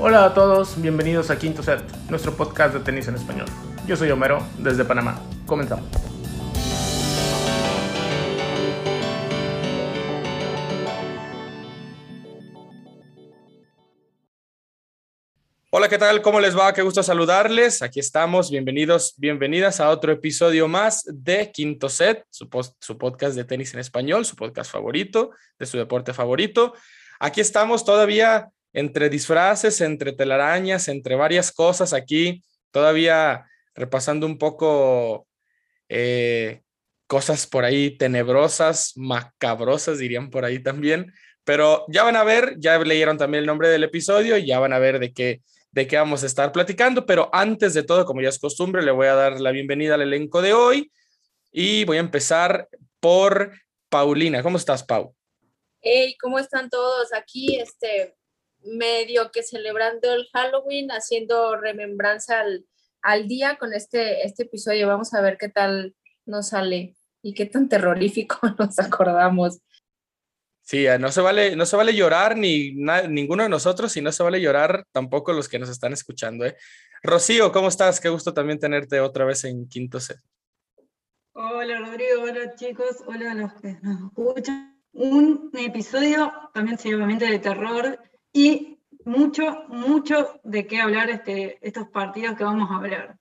Hola a todos, bienvenidos a Quinto Set, nuestro podcast de tenis en español. Yo soy Homero, desde Panamá. Comenzamos. Hola, ¿qué tal? ¿Cómo les va? Qué gusto saludarles. Aquí estamos. Bienvenidos, bienvenidas a otro episodio más de Quinto Set, su, su, podcast de tenis en español, su podcast favorito, de su deporte favorito. Aquí estamos todavía entre disfraces, entre telarañas, entre varias cosas aquí, todavía repasando un poco eh, cosas por ahí tenebrosas, macabrosas, dirían por ahí también. Pero ya van a ver, ya leyeron también el nombre del episodio, ya van a ver de qué de qué vamos a estar platicando, pero antes de todo, como ya es costumbre, le voy a dar la bienvenida al elenco de hoy y voy a empezar por Paulina. ¿Cómo estás, Pau? Hey, ¿cómo están todos? Aquí, este, medio que celebrando el Halloween, haciendo remembranza al, al día con este, este episodio. Vamos a ver qué tal nos sale y qué tan terrorífico nos acordamos. Sí, eh, no se vale, no se vale llorar ni ninguno de nosotros y no se vale llorar tampoco los que nos están escuchando. ¿eh? Rocío, ¿cómo estás? Qué gusto también tenerte otra vez en Quinto Set. Hola Rodrigo, hola chicos, hola a los que nos escuchan. Un episodio también obviamente de terror y mucho, mucho de qué hablar este, estos partidos que vamos a hablar.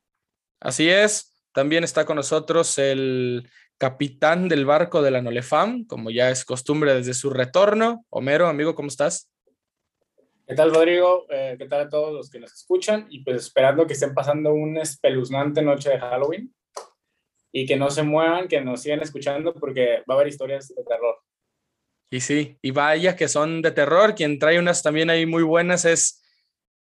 Así es, también está con nosotros el capitán del barco de la Nolefam, como ya es costumbre desde su retorno. Homero, amigo, ¿cómo estás? ¿Qué tal, Rodrigo? Eh, ¿Qué tal a todos los que nos escuchan? Y pues esperando que estén pasando una espeluznante noche de Halloween y que no se muevan, que nos sigan escuchando porque va a haber historias de terror. Y sí, y vaya que son de terror. Quien trae unas también ahí muy buenas es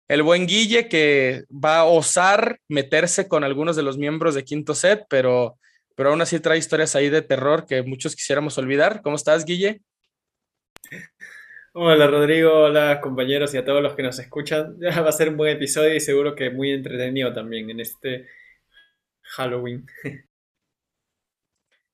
el buen Guille, que va a osar meterse con algunos de los miembros de Quinto Set, pero pero aún así trae historias ahí de terror que muchos quisiéramos olvidar. ¿Cómo estás, Guille? Hola, Rodrigo. Hola, compañeros y a todos los que nos escuchan. Ya va a ser un buen episodio y seguro que muy entretenido también en este Halloween.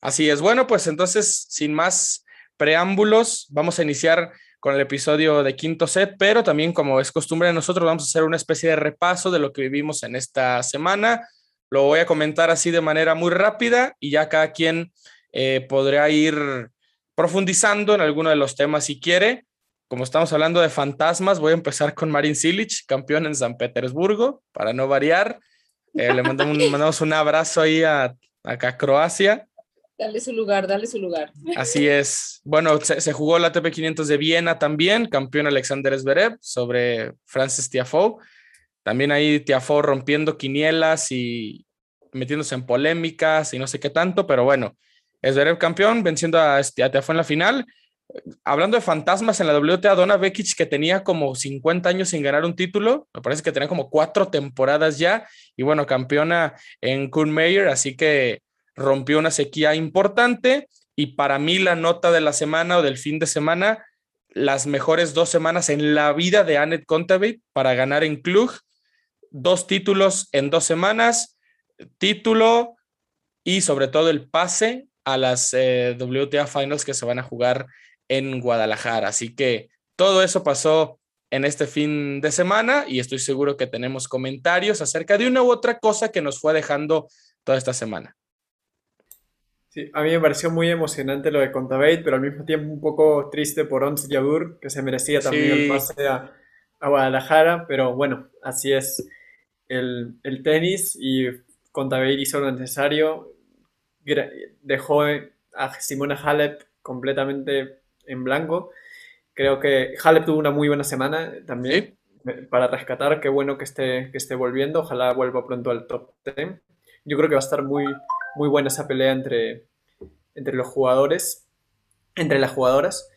Así es. Bueno, pues entonces, sin más preámbulos, vamos a iniciar con el episodio de quinto set, pero también como es costumbre de nosotros, vamos a hacer una especie de repaso de lo que vivimos en esta semana lo voy a comentar así de manera muy rápida y ya cada quien eh, podrá ir profundizando en alguno de los temas si quiere. Como estamos hablando de fantasmas, voy a empezar con Marin Silic, campeón en San Petersburgo, para no variar. Eh, le mandamos un, mandamos un abrazo ahí a, acá a Croacia. Dale su lugar, dale su lugar. Así es. Bueno, se, jugó la ATP 500 de Viena también, campeón Alexander Zverev sobre Francis Tiafoe. También ahí Tiafo rompiendo quinielas y metiéndose en polémicas y no sé qué tanto, pero bueno, el campeón venciendo a, Tiafo en la final. Hablando de fantasmas en la WTA, Donna Vekic, que tenía como 50 años sin ganar un título, me parece que tenía como cuatro temporadas ya, y bueno, campeona en Kuhn Mayer, así que rompió una sequía importante. Y para mí, la nota de la semana o del fin de semana, las mejores dos semanas en la vida de Annette Kontaveit para ganar en Klug dos títulos en dos semanas, título y sobre todo el pase a las eh, WTA Finals que se van a jugar en Guadalajara. Así que todo eso pasó en este fin de semana y estoy seguro que tenemos comentarios acerca de una u otra cosa que nos fue dejando toda esta semana. Sí, a mí me pareció muy emocionante lo de Contaveit, pero al mismo tiempo un poco triste por Ons Jabur, que se merecía también el pase a, a Guadalajara, pero bueno, así es el, tenis y Contabate hizo lo necesario. Dejó a Simona Halep completamente en blanco. Creo que Halep tuvo una muy buena semana también para rescatar. Qué bueno que esté, que esté volviendo. Ojalá vuelva pronto al top 10. Yo creo que va a estar muy, muy buena esa pelea entre, entre los jugadores, entre las jugadoras.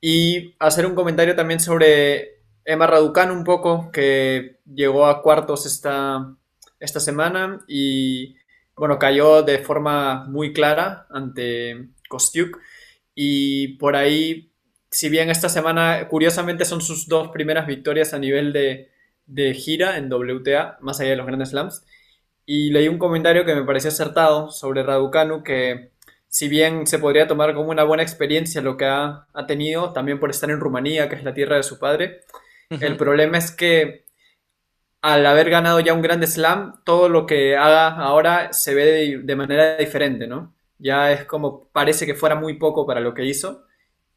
Y hacer un comentario también sobre Emma Raducanu un poco, que llegó a cuartos esta, esta semana y bueno, cayó de forma muy clara ante Kostiuk. Y por ahí, si bien esta semana, curiosamente, son sus dos primeras victorias a nivel de, de gira en WTA, más allá de los grandes slams. Y leí un comentario que me pareció acertado sobre Raducanu, que si bien se podría tomar como una buena experiencia lo que ha, ha tenido, también por estar en Rumanía, que es la tierra de su padre, el problema es que al haber ganado ya un Grand Slam, todo lo que haga ahora se ve de, manera diferente, ¿no? Ya es como parece que fuera muy poco para lo que hizo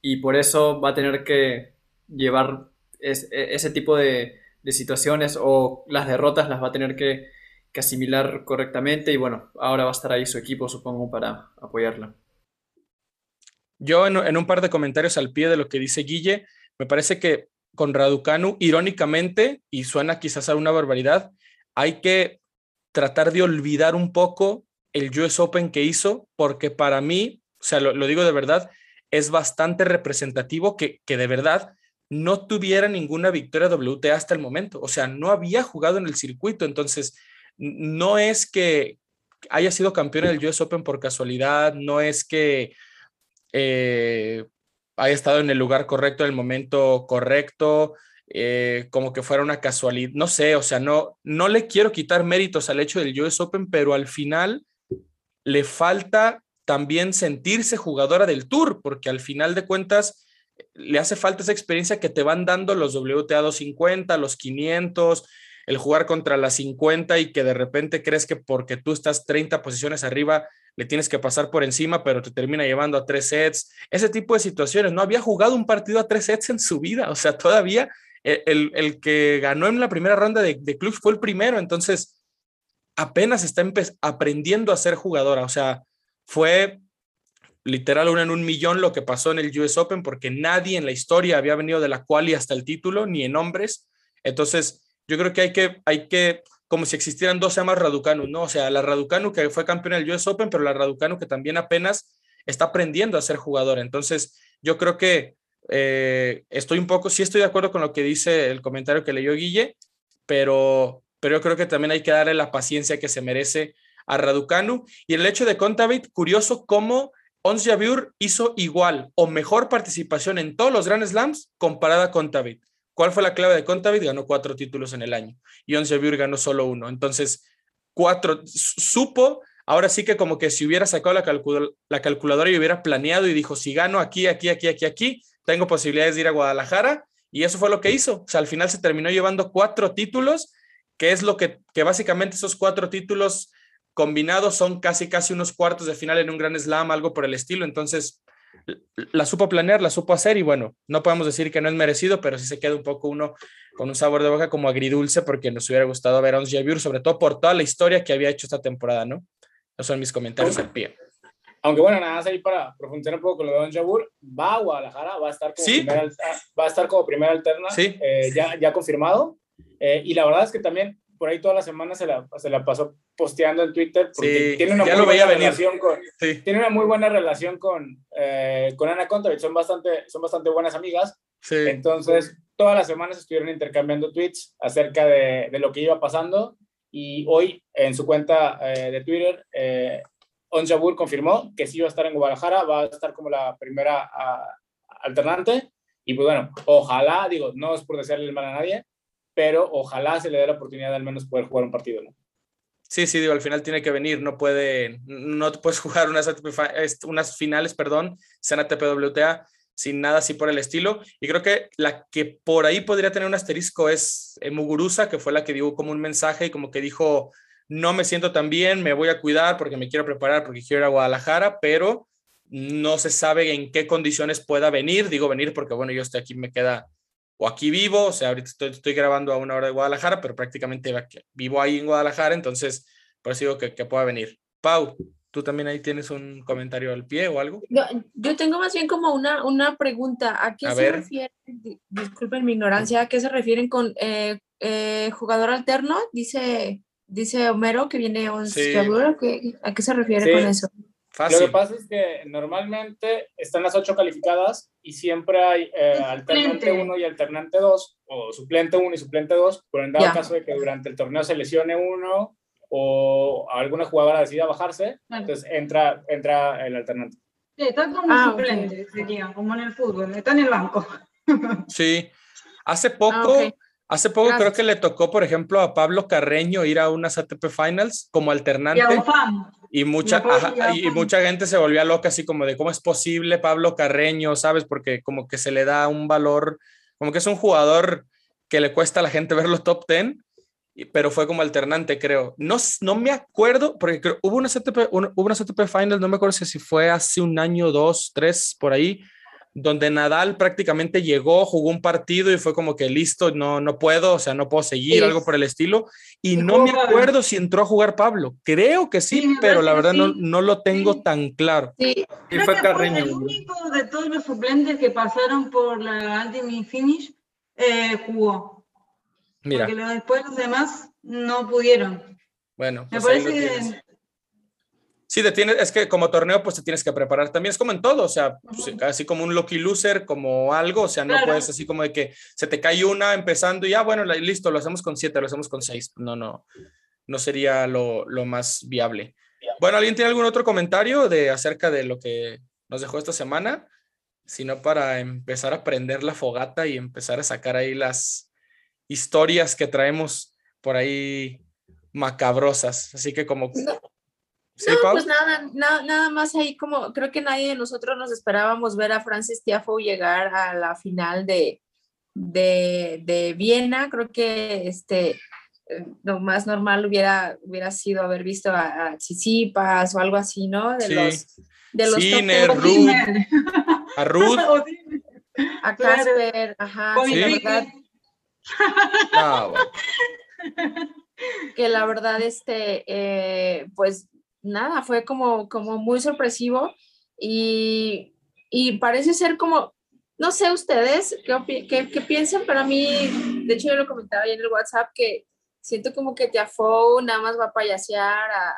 y por eso va a tener que llevar e, ese tipo de, situaciones o las derrotas las va a tener que, asimilar correctamente y bueno, ahora va a estar ahí su equipo, supongo, para apoyarla. Yo en, en, un par de comentarios al pie de lo que dice Guille, me parece que con Raducanu, irónicamente, y suena quizás a una barbaridad, hay que tratar de olvidar un poco el US Open que hizo, porque para mí, o sea, lo, digo de verdad, es bastante representativo que, que de verdad no tuviera ninguna victoria WTA hasta el momento. O sea, no había jugado en el circuito. Entonces, no es que haya sido campeón del US Open por casualidad, no es que eh, haya estado en el lugar correcto, en el momento correcto, eh, como que fuera una casualidad, no sé, o sea, no, no le quiero quitar méritos al hecho del US Open, pero al final le falta también sentirse jugadora del tour, porque al final de cuentas le hace falta esa experiencia que te van dando los WTA 250, los 500, el jugar contra las 50 y que de repente crees que porque tú estás 30 posiciones arriba le tienes que pasar por encima, pero te termina llevando a tres sets. Ese tipo de situaciones. No había jugado un partido a tres sets en su vida. O sea, todavía el, el que ganó en la primera ronda de, de club fue el primero. Entonces, apenas está aprendiendo a ser jugadora. O sea, fue literal una en un millón lo que pasó en el US Open porque nadie en la historia había venido de la quali hasta el título, ni en hombres. Entonces, yo creo que hay que, hay que como si existieran dos llamas Raducanu, ¿no? O sea, la Raducanu que fue campeona del US Open, pero la Raducanu que también apenas está aprendiendo a ser jugadora. Entonces, yo creo que eh, estoy un poco, sí estoy de acuerdo con lo que dice el comentario que leyó Guille, pero, pero yo creo que también hay que darle la paciencia que se merece a Raducanu. Y el hecho de Contavit, curioso cómo Ons Jabeur hizo igual o mejor participación en todos los Grand Slams comparada con Contavit. ¿Cuál fue la clave de Contavit? Ganó cuatro títulos en el año y Onze ganó solo uno. Entonces, cuatro, supo, ahora sí que como que si hubiera sacado la, la calculadora y hubiera planeado y dijo, si gano aquí, aquí, aquí, aquí, aquí, tengo posibilidades de ir a Guadalajara. Y eso fue lo que hizo. O sea, al final se terminó llevando cuatro títulos, que es lo que, que básicamente esos cuatro títulos combinados son casi, casi unos cuartos de final en un gran slam, algo por el estilo. Entonces, la supo planear, la supo hacer y bueno, no podemos decir que no es merecido, pero sí se queda un poco uno con un sabor de boca como agridulce porque nos hubiera gustado ver a Ons Jabeur, sobre todo por toda la historia que había hecho esta temporada, ¿no? Esos son mis comentarios al pie. Aunque bueno, nada más ahí para profundizar un poco con lo de Ons Jabeur, va a Guadalajara, va a estar como, primera, va a estar como primera alterna, eh, ya, ya confirmado. Eh, y la verdad es que también por ahí toda la semana se la, se la pasó posteando en Twitter porque tiene una muy buena relación con tiene una muy buena relación con, eh, con Ana Contavit, son bastante, son bastante buenas amigas. Entonces, todas las semanas estuvieron intercambiando tweets acerca de, de, lo que iba pasando. Y hoy en su cuenta eh, de Twitter eh, confirmó que sí iba a estar en Guadalajara, va a estar como la primera alternante. Y pues bueno, ojalá, digo, no es por desearle el mal a nadie, pero ojalá se le dé la oportunidad de al menos poder jugar un partido, ¿no? Sí, sí, digo, al final tiene que venir, no puede, no puedes jugar unas, unas finales, perdón, sean ATP WTA, sin nada así por el estilo. Y creo que la que por ahí podría tener un asterisco es eh, Muguruza, que fue la que dio como un mensaje y como que dijo, no me siento tan bien, me voy a cuidar porque me quiero preparar, porque quiero ir a Guadalajara, pero no se sabe en qué condiciones pueda venir. Digo venir porque, bueno, yo estoy aquí, me queda o aquí vivo, o sea, ahorita estoy, grabando a una hora de Guadalajara, pero prácticamente vivo ahí en Guadalajara, entonces por eso digo que, que pueda venir. Pau, ¿tú también ahí tienes un comentario al pie o algo? Yo, tengo más bien como una, una pregunta. ¿A qué se refieren, disculpen mi ignorancia, a qué se refieren con eh, eh, jugador alterno? Dice, dice Homero que viene un sí. ¿A qué se refiere con eso? Lo que pasa es que normalmente están las ocho calificadas y siempre hay eh, alternante 1 y alternante 2, o suplente 1 y suplente 2, pero en dado caso de que durante el torneo se lesione uno o alguna jugadora decida bajarse, entonces entra, entra el alternante. Sí, está como ah, suplente, sería, como en el fútbol, está en el banco. sí, hace poco... Ah, Hace poco creo que le tocó, por ejemplo, a Pablo Carreño ir a unas ATP Finals como alternante. Y, mucha, y, mucha gente se volvía loca así como de cómo es posible Pablo Carreño, ¿sabes? Porque como que se le da un valor, como que es un jugador que le cuesta a la gente verlo top 10 pero fue como alternante, creo. No, no me acuerdo, porque hubo una CTP, hubo una CTP Final, no me acuerdo si fue hace un año, dos, tres, por ahí, donde Nadal prácticamente llegó, jugó un partido y fue como que listo, no, no puedo, o sea, no puedo seguir, algo por el estilo. Y no me acuerdo si entró a jugar Pablo. Creo que sí, pero la verdad no, no lo tengo tan claro. Sí, fue, el único de todos los suplentes que pasaron por la Ultimate Finish eh, jugó. Mira. Porque después los demás no pudieron. Bueno, me pues parece que Sí, te es que como torneo pues te tienes que preparar. También es como en todo, o sea, pues, así como un lucky loser, como algo, o sea, no puedes así como de que se te cae una empezando y ya, bueno, listo, lo hacemos con siete, lo hacemos con seis. No, no, no sería lo, lo más viable. Bueno, ¿alguien tiene algún otro comentario de acerca de lo que nos dejó esta semana? Sino para empezar a prender la fogata y empezar a sacar ahí las historias que traemos por ahí macabrosas. Así que como no, pues nada, nada, más ahí como creo que nadie de nosotros nos esperábamos ver a Francis Tiafoe llegar a la final de, de, Viena. Creo que este, eh, lo más normal hubiera, hubiera sido haber visto a, a o algo así, ¿no? De los de los Ruth, a Ruth, a Casper, ajá, sí, la verdad. Que la verdad, este, eh, pues nada, fue como, como muy sorpresivo y, y parece ser como, no sé ustedes qué, qué, piensan, pero a mí, de hecho yo lo comentaba ahí en el WhatsApp, que siento como que Tiafoe nada más va a payasear, a,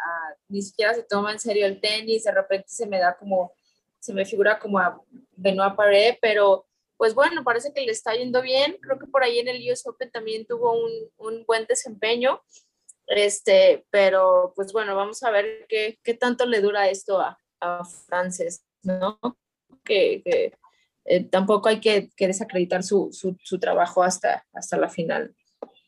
ni siquiera se toma en serio el tenis, de repente se me da como, se me figura como a Benoit Pared, pero pues bueno, parece que le está yendo bien, creo que por ahí en el US Open también tuvo un, un buen desempeño, este, pero pues bueno, vamos a ver qué, qué tanto le dura esto a, a Frances, ¿no? Que, que eh, tampoco hay que, que desacreditar su, su, su, trabajo hasta, hasta la final.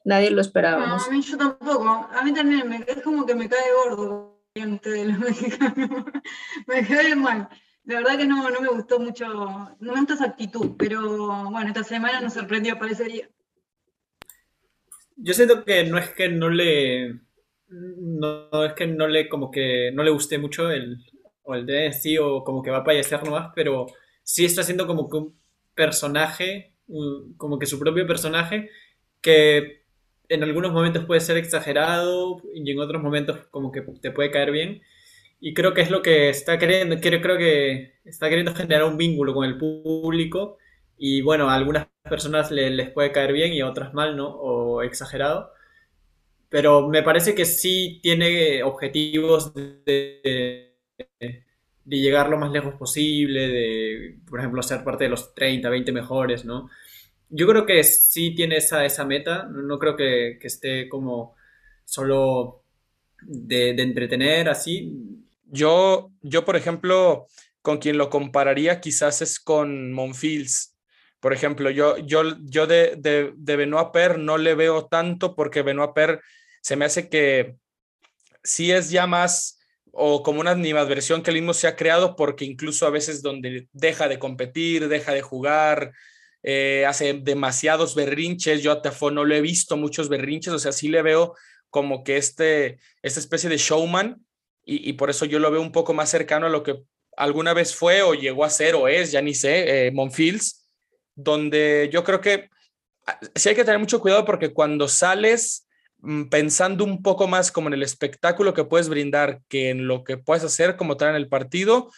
Nadie lo esperaba. a mí yo tampoco. A mí también me, es como que me cae gordo de los mexicanos. me cae mal. La verdad que no, no me gustó mucho, no me gusta esa actitud, pero bueno, esta semana nos sorprendió, parecería. Yo siento que no es que no le. No, es que no le como que no le guste mucho el, o el DNC o como que va a payasear nomás, pero sí está haciendo como que un personaje, como que su propio personaje, que en algunos momentos puede ser exagerado y en otros momentos como que te puede caer bien. Y creo que es lo que está queriendo, creo, creo que está queriendo generar un vínculo con el público y bueno, a algunas personas les puede caer bien y a otras mal, ¿no? O exagerado. Pero me parece que sí tiene objetivos de, de, llegar lo más lejos posible, de, por ejemplo, ser parte de los 30, 20 mejores, ¿no? Yo creo que sí tiene esa, esa meta, no creo que, que esté como solo de, de, entretener así. Yo, yo, por ejemplo, con quien lo compararía quizás es con Monfils por ejemplo, yo, yo, yo de, de, de Benoit Per no le veo tanto porque Benoit Per se me hace que sí es ya más o como una animadversión que el mismo se ha creado porque incluso a veces donde deja de competir, deja de jugar, eh, hace demasiados berrinches, yo a Tafo no lo he visto muchos berrinches, o sea, sí le veo como que este, esta especie de showman y, y, por eso yo lo veo un poco más cercano a lo que alguna vez fue o llegó a ser o es, ya ni sé, eh, Monfils, donde yo creo que ah, sí hay que tener mucho cuidado porque cuando sales mm, pensando un poco más como en el espectáculo que puedes brindar que en lo que puedes hacer como tal en el partido,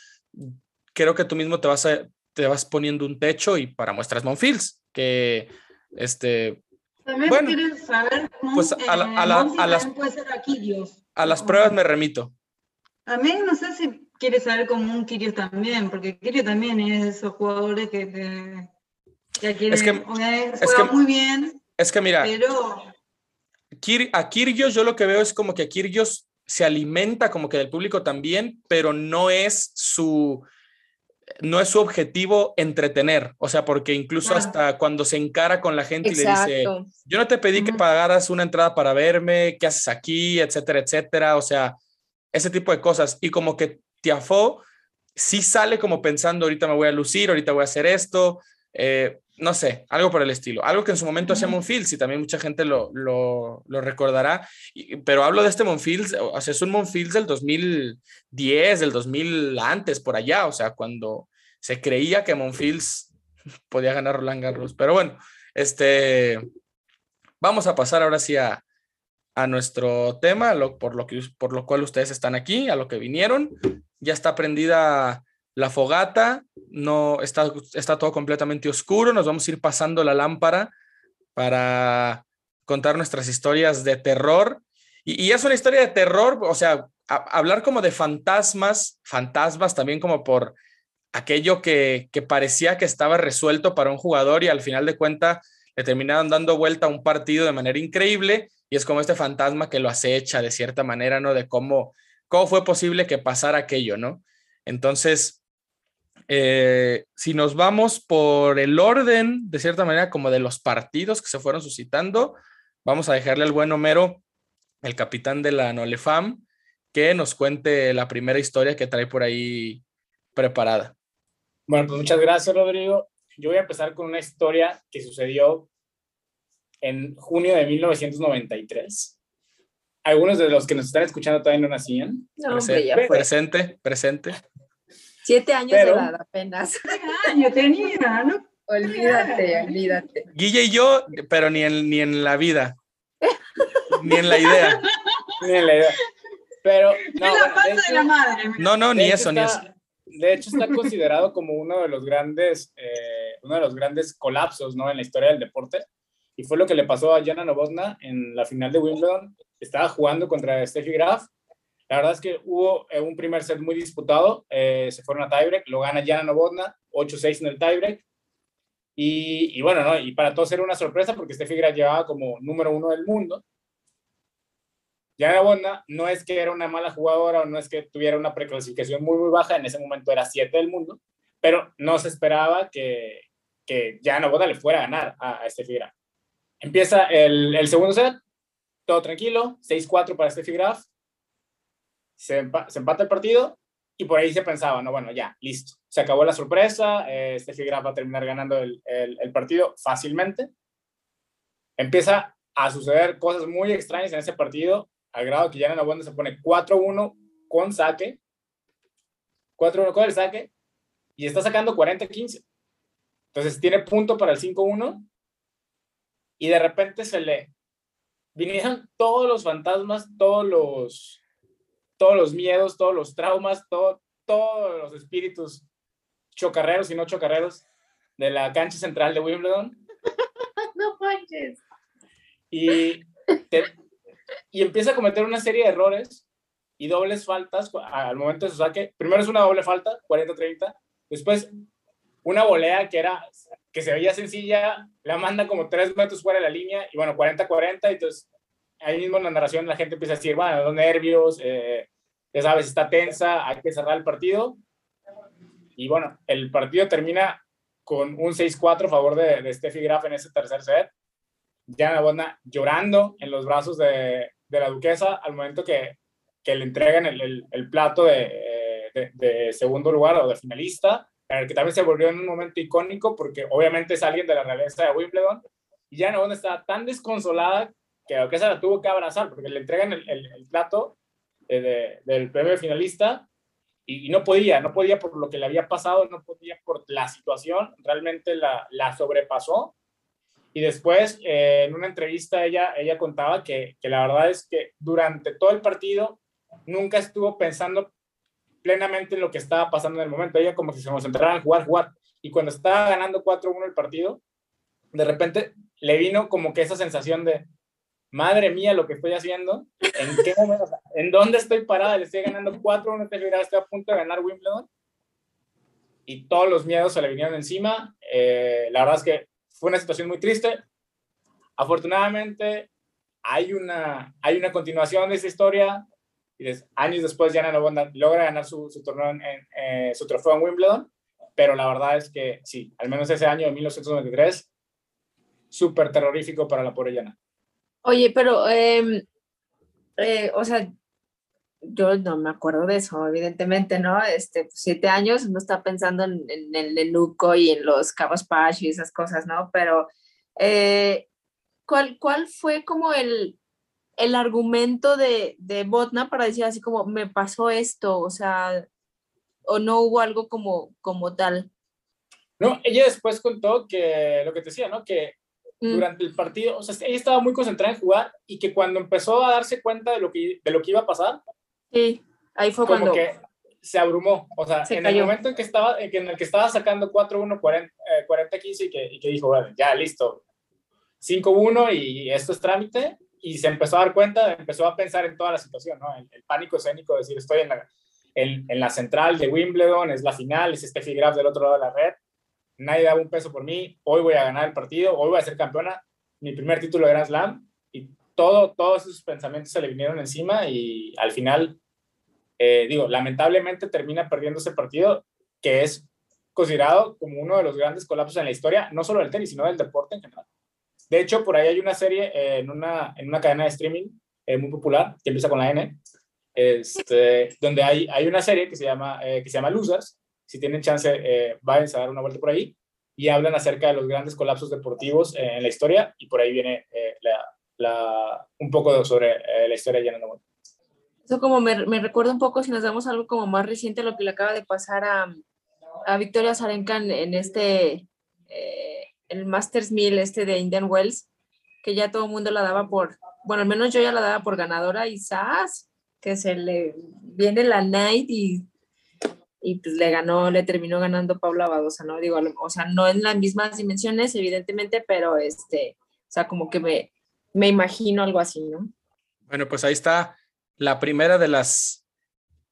creo que tú mismo te vas, a, te vas poniendo un techo y para muestras Monfils, que este... También bueno, quieres saber cómo pues a, a, las, a las pruebas me remito. A mí no sé si quieres saber como un Kirios también, porque Kirios también es de esos jugadores que te, es que, muy bien. Es que mira, a Kirgios yo lo que veo es como que Kirgios se alimenta como que del público también, pero no es su no es su objetivo entretener, o sea, porque incluso hasta cuando se encara con la gente y le dice, yo no te pedí que pagaras una entrada para verme, ¿qué haces aquí? etcétera, etcétera, o sea, ese tipo de cosas. Y como que Tiafo sí sale como pensando, ahorita me voy a lucir, ahorita voy a hacer esto, eh, no sé, algo por el estilo. Algo que en su momento hacía Monfils y también mucha gente lo, lo, lo recordará. pero hablo de este Monfils, o sea, es un Monfils del 2010, del 2000 antes, por allá, o sea, cuando se creía que Monfils podía ganar Roland Garros. Pero bueno, este, vamos a pasar ahora sí a, a nuestro tema, lo, por, lo que, por lo cual ustedes están aquí, a lo que vinieron. Ya está prendida la fogata, no está, está todo completamente oscuro, nos vamos a ir pasando la lámpara para contar nuestras historias de terror. Y, es una historia de terror, o sea, hablar como de fantasmas, fantasmas también como por aquello que, que parecía que estaba resuelto para un jugador y al final de cuenta le terminaron dando vuelta a un partido de manera increíble y es como este fantasma que lo acecha de cierta manera, ¿no? De cómo, cómo fue posible que pasara aquello, ¿no? Entonces, eh, si nos vamos por el orden, de cierta manera, como de los partidos que se fueron suscitando, vamos a dejarle al buen Homero, el capitán de la Nolefam, que nos cuente la primera historia que trae por ahí preparada. Bueno, pues muchas gracias, Rodrigo. Yo voy a empezar con una historia que sucedió en junio de 1993. Algunos de los que nos están escuchando todavía no nacían. No, presente, presente. Siete años de edad apenas. Siete años tenía, ¿no? Olvídate, olvídate. Guille y yo, pero ni en, ni en la vida. ni en la idea. ni en la idea. Pero, no, la de, la madre. No, no, ni eso, ni eso. De hecho, está considerado como uno de los grandes, eh, uno de los grandes colapsos, ¿no? En la historia del deporte. Y fue lo que le pasó a Jana Novotna en la final de Wimbledon. Estaba jugando contra Steffi Graf la verdad es que hubo eh, un primer set muy disputado, eh, se fueron a tiebreak, lo gana Jana Novotna, 8-6 en el tiebreak. Y, y, bueno, ¿no? y para todos era una sorpresa porque Steffi Graf llevaba como número uno del mundo. Jana Novotna no es que era una mala jugadora o no es que tuviera una preclasificación muy, muy baja, en ese momento era 7 del mundo, pero no se esperaba que, que Jana Novotna le fuera a ganar a, a Graf. Empieza el, segundo set, todo tranquilo, 6-4 para Steffi Graf, se, empata el partido y por ahí se pensaba, no, bueno, ya, listo. Se acabó la sorpresa, eh, Steffi Graf va a terminar ganando el, el, partido fácilmente. Empieza a suceder cosas muy extrañas en ese partido, al grado que ya en la banda se pone 4-1 con saque, 4-1 con el saque, y está sacando 40-15. Entonces tiene punto para el 5-1, y de repente se le vinieron todos los fantasmas, todos los todos los miedos, todos los traumas, todo, todos los espíritus chocarreros y no chocarreros de la cancha central de Wimbledon. no manches. Y, y empieza a cometer una serie de errores y dobles faltas al momento de su saque. Primero es una doble falta, 40-30. Después una volea que era que se veía sencilla, la manda como tres metros fuera de la línea y bueno, 40-40. Entonces ahí mismo en la narración la gente empieza a decir, bueno, los nervios, eh, ya sabes, está tensa, hay que cerrar el partido. Y bueno, el partido termina con un 6-4 a favor de, de Steffi Graf en ese tercer set. Diana Bodna llorando en los brazos de, de, la duquesa al momento que, que le entregan el, el, el plato de, de, segundo lugar o de finalista, que también se volvió en un momento icónico porque obviamente es alguien de la realeza de Wimbledon. Y Diana Bodna estaba tan desconsolada que la duquesa la tuvo que abrazar porque le entregan el, el plato eh, del premio finalista y, no podía, no podía por lo que le había pasado, no podía por la situación, realmente la, la sobrepasó. Y después, eh, en una entrevista, ella, ella contaba que, que la verdad es que durante todo el partido nunca estuvo pensando plenamente en lo que estaba pasando en el momento. Ella como si se concentrara en jugar, jugar. Y cuando estaba ganando 4-1 el partido, de repente le vino como que esa sensación de, madre mía, lo que estoy haciendo, en qué momento, en dónde estoy parada, le estoy ganando cuatro, no estoy a punto de ganar Wimbledon. Y todos los miedos se le vinieron encima. Eh, la verdad es que fue una situación muy triste. Afortunadamente, hay una, hay una continuación de esa historia. Y años después, Jana Novonda logra ganar su, su, torneo en, eh, su trofeo en Wimbledon. Pero la verdad es que sí, al menos ese año de 1993, súper terrorífico para la pobre Jana. Oye, pero, em, eh, o sea, yo no me acuerdo de eso, evidentemente, ¿no? Este, pues, siete años, uno está pensando en, el Nenuco y en los Cabos Pash y esas cosas, ¿no? Pero, eh, ¿cuál, ¿cuál fue como el, el argumento de, de Botna para decir así como, me pasó esto, o sea, o no hubo algo como, como tal? No, ella después contó que lo que te decía, ¿no? Que mm. durante el partido, o sea, ella estaba muy concentrada en jugar y que cuando empezó a darse cuenta de lo que, de lo que iba a pasar, Sí, ahí fue como cuando... que se abrumó, o sea, en el momento en que estaba, en el que estaba sacando 4-1, 40-15 y que, y que dijo, bueno, ya listo, 5-1 y esto es trámite, y se empezó a dar cuenta, empezó a pensar en toda la situación, ¿no? El, pánico escénico de decir, estoy en la, en, en, la central de Wimbledon, es la final, es este Graf del otro lado de la red, nadie da un peso por mí, hoy voy a ganar el partido, hoy voy a ser campeona, mi primer título de Grand Slam, y todo, todos esos pensamientos se le vinieron encima y al final, eh, digo, lamentablemente termina perdiendo ese partido que es considerado como uno de los grandes colapsos en la historia, no solo del tenis, sino del deporte en general. De hecho, por ahí hay una serie eh, en, una, en una cadena de streaming eh, muy popular que empieza con la N, este, donde hay, hay una serie que se llama, que se llama Losers. Si tienen chance, eh, vayan a dar una vuelta por ahí y hablan acerca de los grandes colapsos deportivos en la historia y por ahí viene la, un poco sobre eh, la historia de Yana Eso como me, me, recuerda un poco, si nos damos algo como más reciente, lo que le acaba de pasar a, a Victoria Zarenka en, este, eh, el Masters 1000 este de Indian Wells, que ya todo el mundo la daba por, bueno, al menos yo ya la daba por ganadora y ¡zas! que se le viene la night y, y pues le ganó, le terminó ganando Paula Badosa, ¿no? Digo, o sea, no en las mismas dimensiones, evidentemente, pero este, o sea, como que me, me imagino algo así, ¿no? Bueno, pues ahí está la primera de las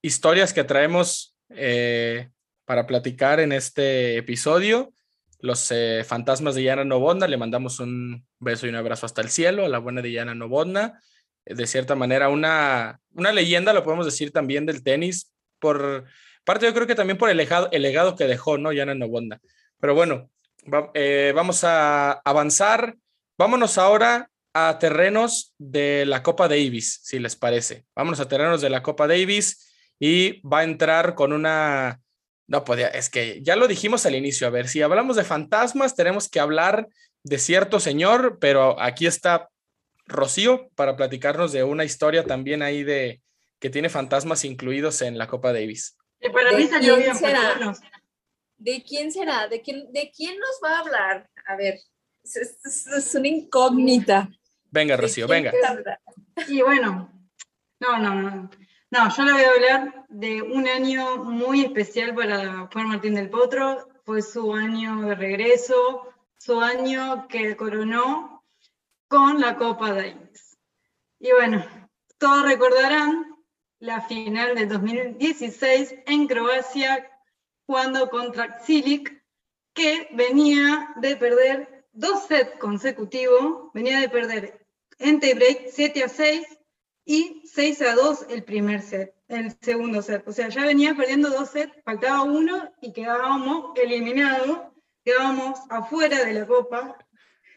historias que traemos eh, para platicar en este episodio. Los eh, fantasmas de Yana Novotna, le mandamos un beso y un abrazo hasta el cielo a la buena de Yana Novotna. De cierta manera, una, una leyenda, lo podemos decir también del tenis, por parte yo creo que también por el legado, que dejó, ¿no? Yana Novotna. Pero bueno, eh, vamos a avanzar. Vámonos ahora a terrenos de la Copa Davis, si les parece. Vámonos a terrenos de la Copa Davis y va a entrar con una... No podía, es que ya lo dijimos al inicio, a ver, si hablamos de fantasmas, tenemos que hablar de cierto señor, pero aquí está Rocío para platicarnos de una historia también ahí de que tiene fantasmas incluidos en la Copa Davis. Para mí salió bien, será? ¿De quién será? ¿De quién, ¿De quién nos va a hablar? A ver, es una incógnita. Venga, Rocío, venga. Y bueno, no, no, no. No, yo le voy a hablar de un año muy especial para Juan Martín del Potro. Fue su año de regreso, su año que coronó con la Copa Davis. Y bueno, todos recordarán la final del 2016 en Croacia, cuando contra Cilic, que venía de perder dos sets consecutivos, venía de perder en break 7 a 6 y 6 a 2 el primer set, el segundo set. O sea, ya venía perdiendo dos sets, faltaba uno y quedábamos eliminados, quedábamos afuera de la copa.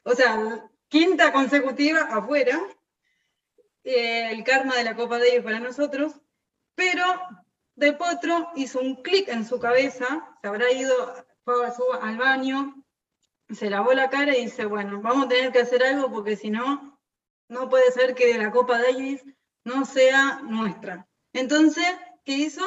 O sea, quinta consecutiva afuera. Eh, el karma de la Copa ellos para nosotros. Pero De Potro hizo un clic en su cabeza, se habrá ido, al baño, se lavó la cara y dice, bueno, vamos a tener que hacer algo porque si no, no puede ser que la Copa Davis no sea nuestra. Entonces, ¿qué hizo?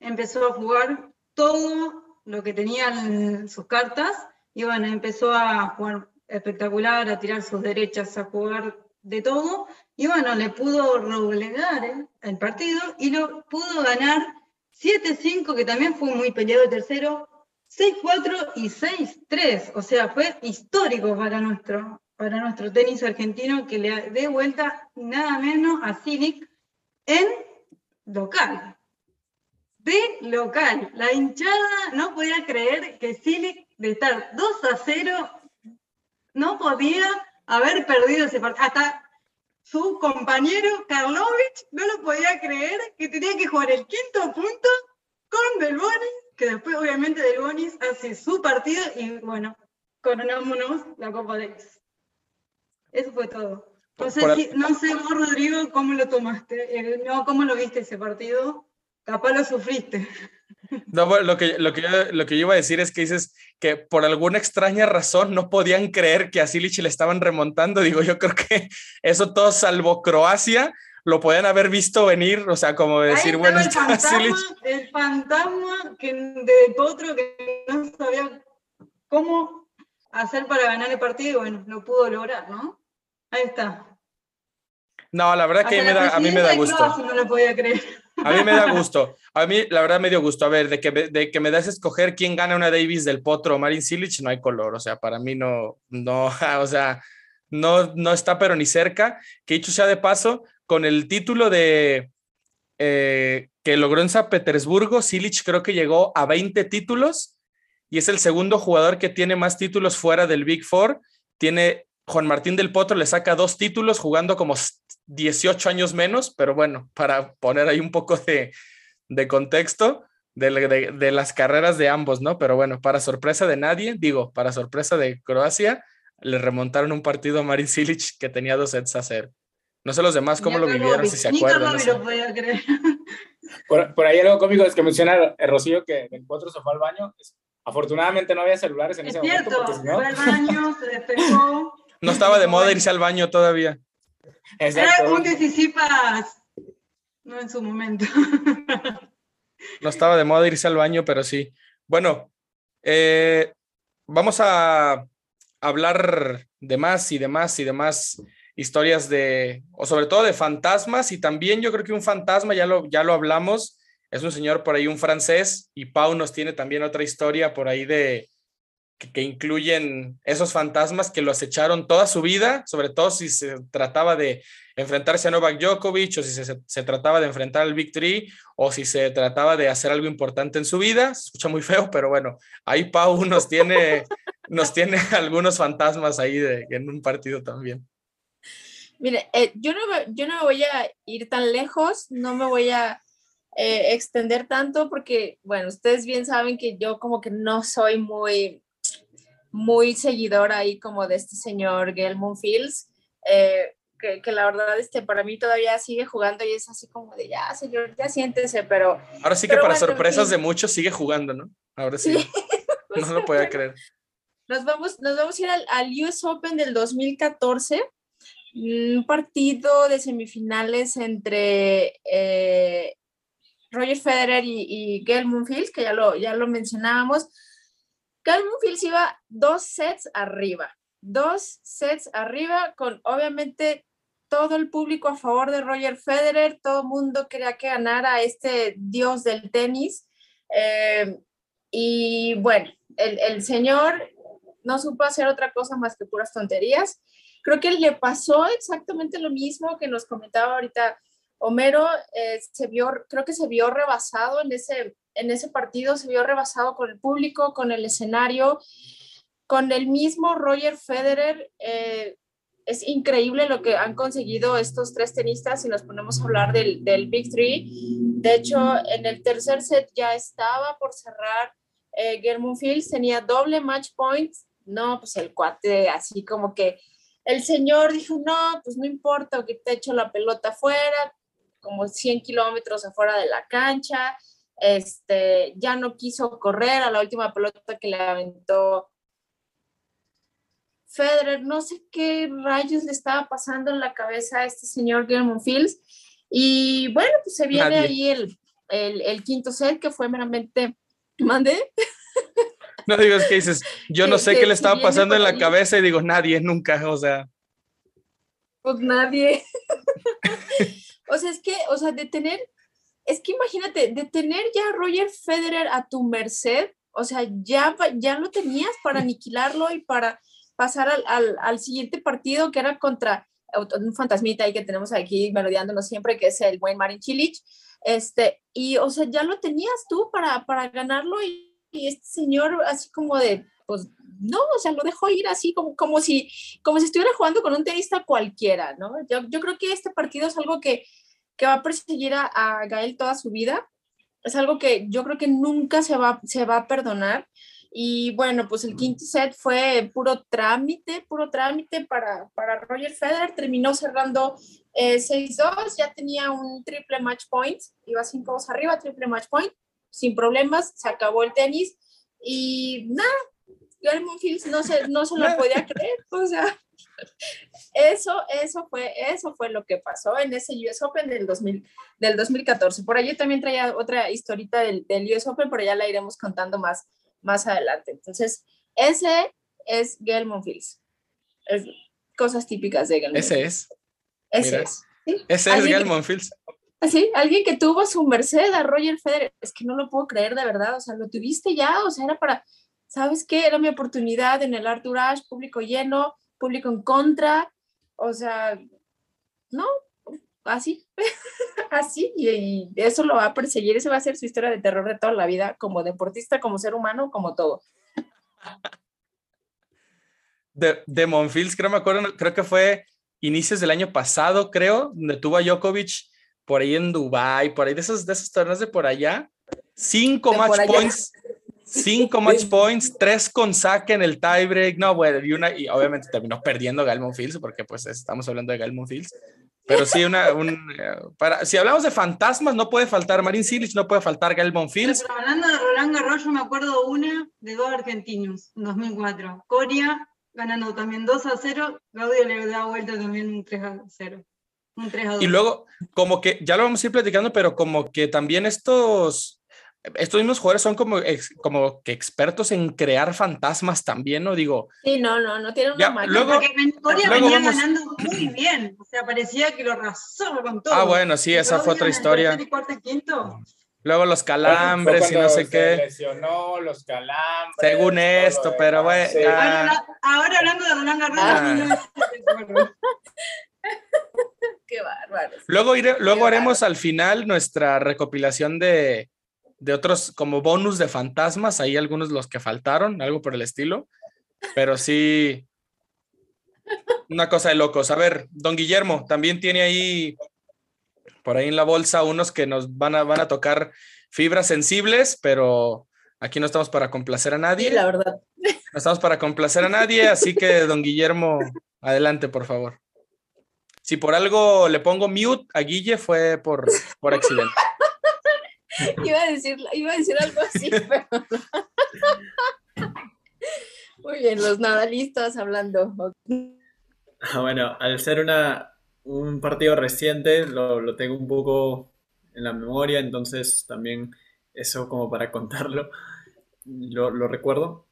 Empezó a jugar todo lo que tenían sus cartas y bueno, empezó a jugar espectacular, a tirar sus derechas, a jugar de todo y bueno, le pudo roblegar el partido y lo pudo ganar 7-5, que también fue muy peleado el tercero, 6-4 y 6-3, o sea, fue histórico para nuestro, para nuestro tenis argentino que le dé vuelta nada menos a Silic en local. De local. La hinchada no podía creer que Silic, de estar 2 a 0, no podía haber perdido ese partido. Hasta su compañero Karlovich no lo podía creer que tenía que jugar el quinto punto con Del que después obviamente Del hace su partido y bueno, coronámonos la Copa Davis. Eso fue todo. No sé, no sé vos, Rodrigo, cómo lo tomaste, no, cómo lo viste ese partido. Capaz lo sufriste. No, lo que, lo, que yo, lo que yo iba a decir es que dices que por alguna extraña razón no podían creer que a Silic le estaban remontando. Digo, yo creo que eso todo salvo Croacia lo podían haber visto venir, o sea, como decir, bueno, el fantasma, el fantasma que, de Potro que no sabía cómo hacer para ganar el partido, bueno, lo pudo lograr, ¿no? Ahí está. No, la verdad que a mí me da gusto. No lo podía creer. A mí me da gusto. A mí, la verdad, me dio gusto. A ver, de que, de que me das a escoger quién gana una Davis del Potro o Marin Silic, no hay color. O sea, para mí no, no, o sea, no, no está pero ni cerca. Que dicho sea de paso, con el título de eh, que logró en San Petersburgo, Silic creo que llegó a 20 títulos y es el segundo jugador que tiene más títulos fuera del Big Four. Tiene Juan Martín del Potro, le saca dos títulos jugando como 18 años menos, pero bueno, para poner ahí un poco de, contexto de, las carreras de ambos, ¿no? Pero bueno, para sorpresa de nadie, digo, para sorpresa de Croacia, le remontaron un partido a Marin Silic que tenía dos sets a cero. No sé los demás cómo lo vivieron, si se acuerdan. Por, por, ahí algo cómico es que menciona el Rocío que del Potro se fue al baño. Afortunadamente no había celulares en ese momento. Cierto, fue al baño, se despejó. No estaba de moda irse al baño todavía. Era un decisipas, no en su momento. No estaba de moda irse al baño, pero sí. Bueno, eh, vamos a hablar de más y de más y de más historias de, o sobre todo de fantasmas, y también yo creo que un fantasma, ya lo, ya lo hablamos, es un señor por ahí, un francés, y Pau nos tiene también otra historia por ahí de, que, incluyen esos fantasmas que lo acecharon toda su vida, sobre todo si se trataba de enfrentarse a Novak Djokovic o si se, trataba de enfrentar al Big o si se trataba de hacer algo importante en su vida. Se escucha muy feo, pero bueno, ahí Pau nos tiene, nos tiene algunos fantasmas ahí de, en un partido también. Mire, eh, yo, no, yo no me voy a ir tan lejos, no me voy a eh, extender tanto porque, bueno, ustedes bien saben que yo como que no soy muy muy seguidor ahí como de este señor Gelmon Fields, eh, que, la verdad este, para mí todavía sigue jugando y es así como de ya, señor, ya siéntese, pero... Ahora sí que para sorpresas de muchos sigue jugando, ¿no? Ahora sí. no lo podía creer. Nos vamos, nos vamos a ir al, al US Open del 2014 un partido de semifinales entre eh, Roger Federer y, y Gail Fields, que ya lo, ya lo mencionábamos. Calvin Fields iba dos sets arriba, dos sets arriba con obviamente todo el público a favor de Roger Federer, todo el mundo quería que ganara este dios del tenis. Eh, y bueno, el, el, señor no supo hacer otra cosa más que puras tonterías. Creo que le pasó exactamente lo mismo que nos comentaba ahorita Homero, eh, se vio, creo que se vio rebasado en ese en ese partido se vio rebasado con el público, con el escenario, con el mismo Roger Federer. Eh, es increíble lo que han conseguido estos tres tenistas si nos ponemos a hablar del, del, Big Three. De hecho, en el tercer set ya estaba por cerrar eh, Fields, tenía doble match points. No, pues el cuate así como que el señor dijo, no, pues no importa que te echo la pelota fuera, como 100 kilómetros afuera de la cancha este, ya no quiso correr a la última pelota que le aventó Federer, no sé qué rayos le estaba pasando en la cabeza a este señor Guillermo Fields. Y bueno, pues se viene ahí el, el, quinto set que fue meramente, ¿mande? No digas que dices, yo no sé qué le estaba pasando en la cabeza y digo, nadie, nunca, o sea. Pues nadie. o sea, es que, o sea, de tener es que imagínate, de tener ya a Roger Federer a tu merced, o sea, ya, ya lo tenías para aniquilarlo y para pasar al, siguiente partido que era contra un fantasmita ahí que tenemos aquí melodiándonos siempre, que es el buen Marin Chilich, este, y o sea, ya lo tenías tú para, para ganarlo y, este señor así como de, pues no, o sea, lo dejó ir así como, como, si, como si estuviera jugando con un tenista cualquiera, ¿no? Yo, yo creo que este partido es algo que, que va a perseguir a, Gael toda su vida. Es algo que yo creo que nunca se va, se va a perdonar. Y bueno, pues el quinto set fue puro trámite, puro trámite para, para Roger Federer. Terminó cerrando 6-2, ya tenía un triple match point, iba 5-2 arriba, triple match point, sin problemas, se acabó el tenis. Y nada, Gary Monfils no se, no se lo podía creer, o sea, eso, eso fue, eso fue lo que pasó en ese US Open del, 2000, del 2014. Por ahí también traía otra historita del, del, US Open, pero ya la iremos contando más, más adelante. Entonces, ese es Gael Monfils. Es cosas típicas de Gael Ese es. Ese es. Ese es Gael Monfils. Sí, alguien que tuvo su merced a Roger Federer. Es que no lo puedo creer de verdad. O sea, lo tuviste ya. O sea, era para ¿sabes qué? Era mi oportunidad en el Arthur Ashe, público lleno, público en contra, o sea, no, así, así, y, eso lo va a perseguir, esa va a ser su historia de terror de toda la vida, como deportista, como ser humano, como todo. De, de Monfils, creo, me acuerdo, creo que fue inicios del año pasado, creo, donde tuvo a Djokovic por ahí en Dubai, por ahí de esos, de esos torneos de por allá, cinco match points Cinco match points, tres con saque en el tiebreak. No, bueno, y una, y obviamente terminó perdiendo Galmon Fields, porque pues estamos hablando de Galmon Fields. Pero sí, una, un, eh, para, si hablamos de fantasmas, no puede faltar Marin Cilic, no puede faltar Galmon Fields. Pero hablando de Roland Garros, yo me acuerdo una de dos argentinos en 2004. Coria ganando también 2 a 0, Gaudio le da vuelta también un 3 a 0. Un 3 a 2. Y luego, como que ya lo vamos a ir platicando, pero como que también estos estos mismos jugadores son como, como que expertos en crear fantasmas también, ¿no? Digo. Sí, no, no, no tienen una máquina. Luego, Porque Ventoria venía ganando muy bien. O sea, parecía que lo arrasó con todo. Ah, bueno, sí, esa fue otra historia. Luego los calambres y no sé qué. lesionó, los calambres. Según esto, pero bueno. Ahora, hablando de Roland Garros, ah. Qué bárbaro. Luego, luego haremos al final nuestra recopilación de, de otros como bonus de fantasmas, ahí algunos los que faltaron, algo por el estilo, pero sí, una cosa de locos. A ver, don Guillermo, también tiene ahí, por ahí en la bolsa, unos que nos van a, van a tocar fibras sensibles, pero aquí no estamos para complacer a nadie. Sí, la verdad. No estamos para complacer a nadie, así que don Guillermo, adelante, por favor. Si por algo le pongo mute a Guille fue por, por accidente. iba, a decir, iba a decir algo así, pero... Muy bien, los nadalistas hablando. Ah, bueno, al ser una, un partido reciente, lo, lo, tengo un poco en la memoria, entonces también eso como para contarlo, lo, lo recuerdo.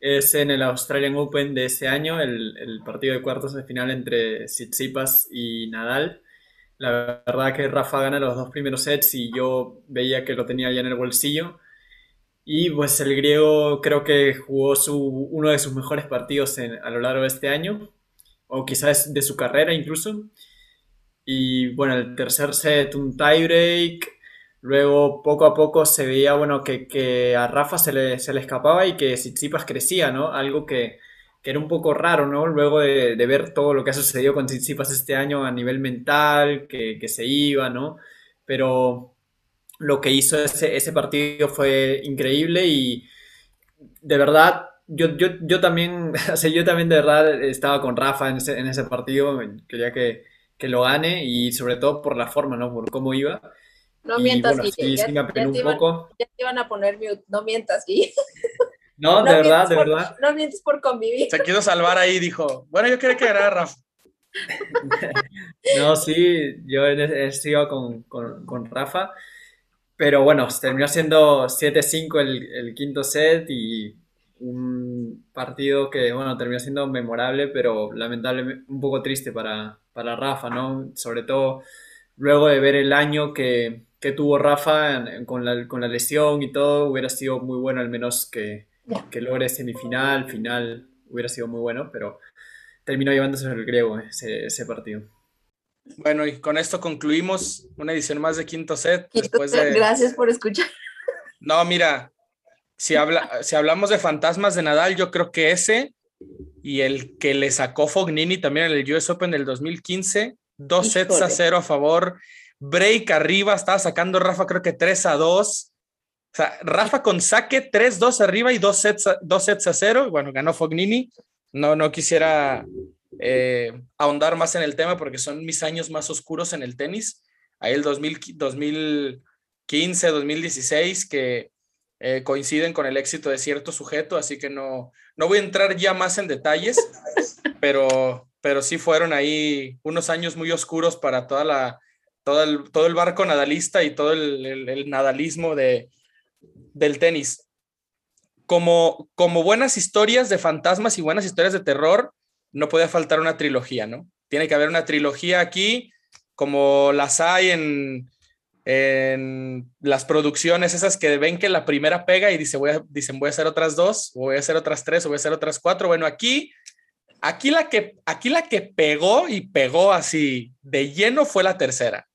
Es en el Australian Open de ese año, el, el partido de cuartos de final entre Tsitsipas y Nadal. La verdad que Rafa gana los dos primeros sets y yo veía que lo tenía ya en el bolsillo. Y pues el griego creo que jugó su, uno de sus mejores partidos a lo largo de este año, o quizás de su carrera incluso. Y bueno, el tercer set un tiebreak, luego poco a poco se veía bueno que, a Rafa se le, se le escapaba y que Tsitsipas crecía, ¿no? Algo que, que era un poco raro, ¿no? Luego de, ver todo lo que ha sucedido con Tsitsipas este año a nivel mental, que, se iba, ¿no? Pero lo que hizo ese, ese, partido fue increíble y de verdad, yo, yo, yo también, o sea, yo también de verdad estaba con Rafa en ese, en ese partido, quería que, que, lo gane y sobre todo por la forma, ¿no? Por cómo iba. No mientas, bueno, sí, ya, te iban a poner mute, no mientas, Gui. No, de verdad, de verdad. No mientes por convivir. Se quiso salvar ahí, dijo, bueno, yo quería que ganara Rafa. no, sí, yo he sido con, con, con, Rafa, pero bueno, terminó siendo 7-5 el, el, quinto set y un partido que, bueno, terminó siendo memorable, pero lamentablemente un poco triste para, para Rafa, ¿no? Sobre todo luego de ver el año que, que tuvo Rafa con, la, con la lesión y todo, hubiera sido muy bueno al menos que, que logre semifinal, final, hubiera sido muy bueno, pero terminó llevándose el griego ese, partido. Bueno, y con esto concluimos una edición más de Quinto Set. Después de... Gracias por escuchar. No, mira, si, habla, si hablamos de fantasmas de Nadal, yo creo que ese y el que le sacó Fognini también en el US Open del 2015, dos sets a cero a favor, break arriba, estaba sacando Rafa creo que 3 a 2 O sea, Rafa con saque 3-2 arriba y dos sets, a, dos sets a cero. Bueno, ganó Fognini. No, no quisiera eh, ahondar más en el tema porque son mis años más oscuros en el tenis. Ahí el 2000, 2015, 2016, que eh, coinciden con el éxito de cierto sujeto, así que no, no voy a entrar ya más en detalles, pero, pero sí fueron ahí unos años muy oscuros para toda la, todo, el, todo el barco nadalista y todo el, el nadalismo de, del tenis. Como, como buenas historias de fantasmas y buenas historias de terror, no puede faltar una trilogía, ¿no? Tiene que haber una trilogía aquí, como las hay en, en las producciones esas que ven que la primera pega y dice, voy dicen voy a hacer otras dos, o voy a hacer otras tres, o voy a hacer otras cuatro. Bueno, aquí, aquí, la que, aquí la que pegó y pegó así de lleno fue la tercera.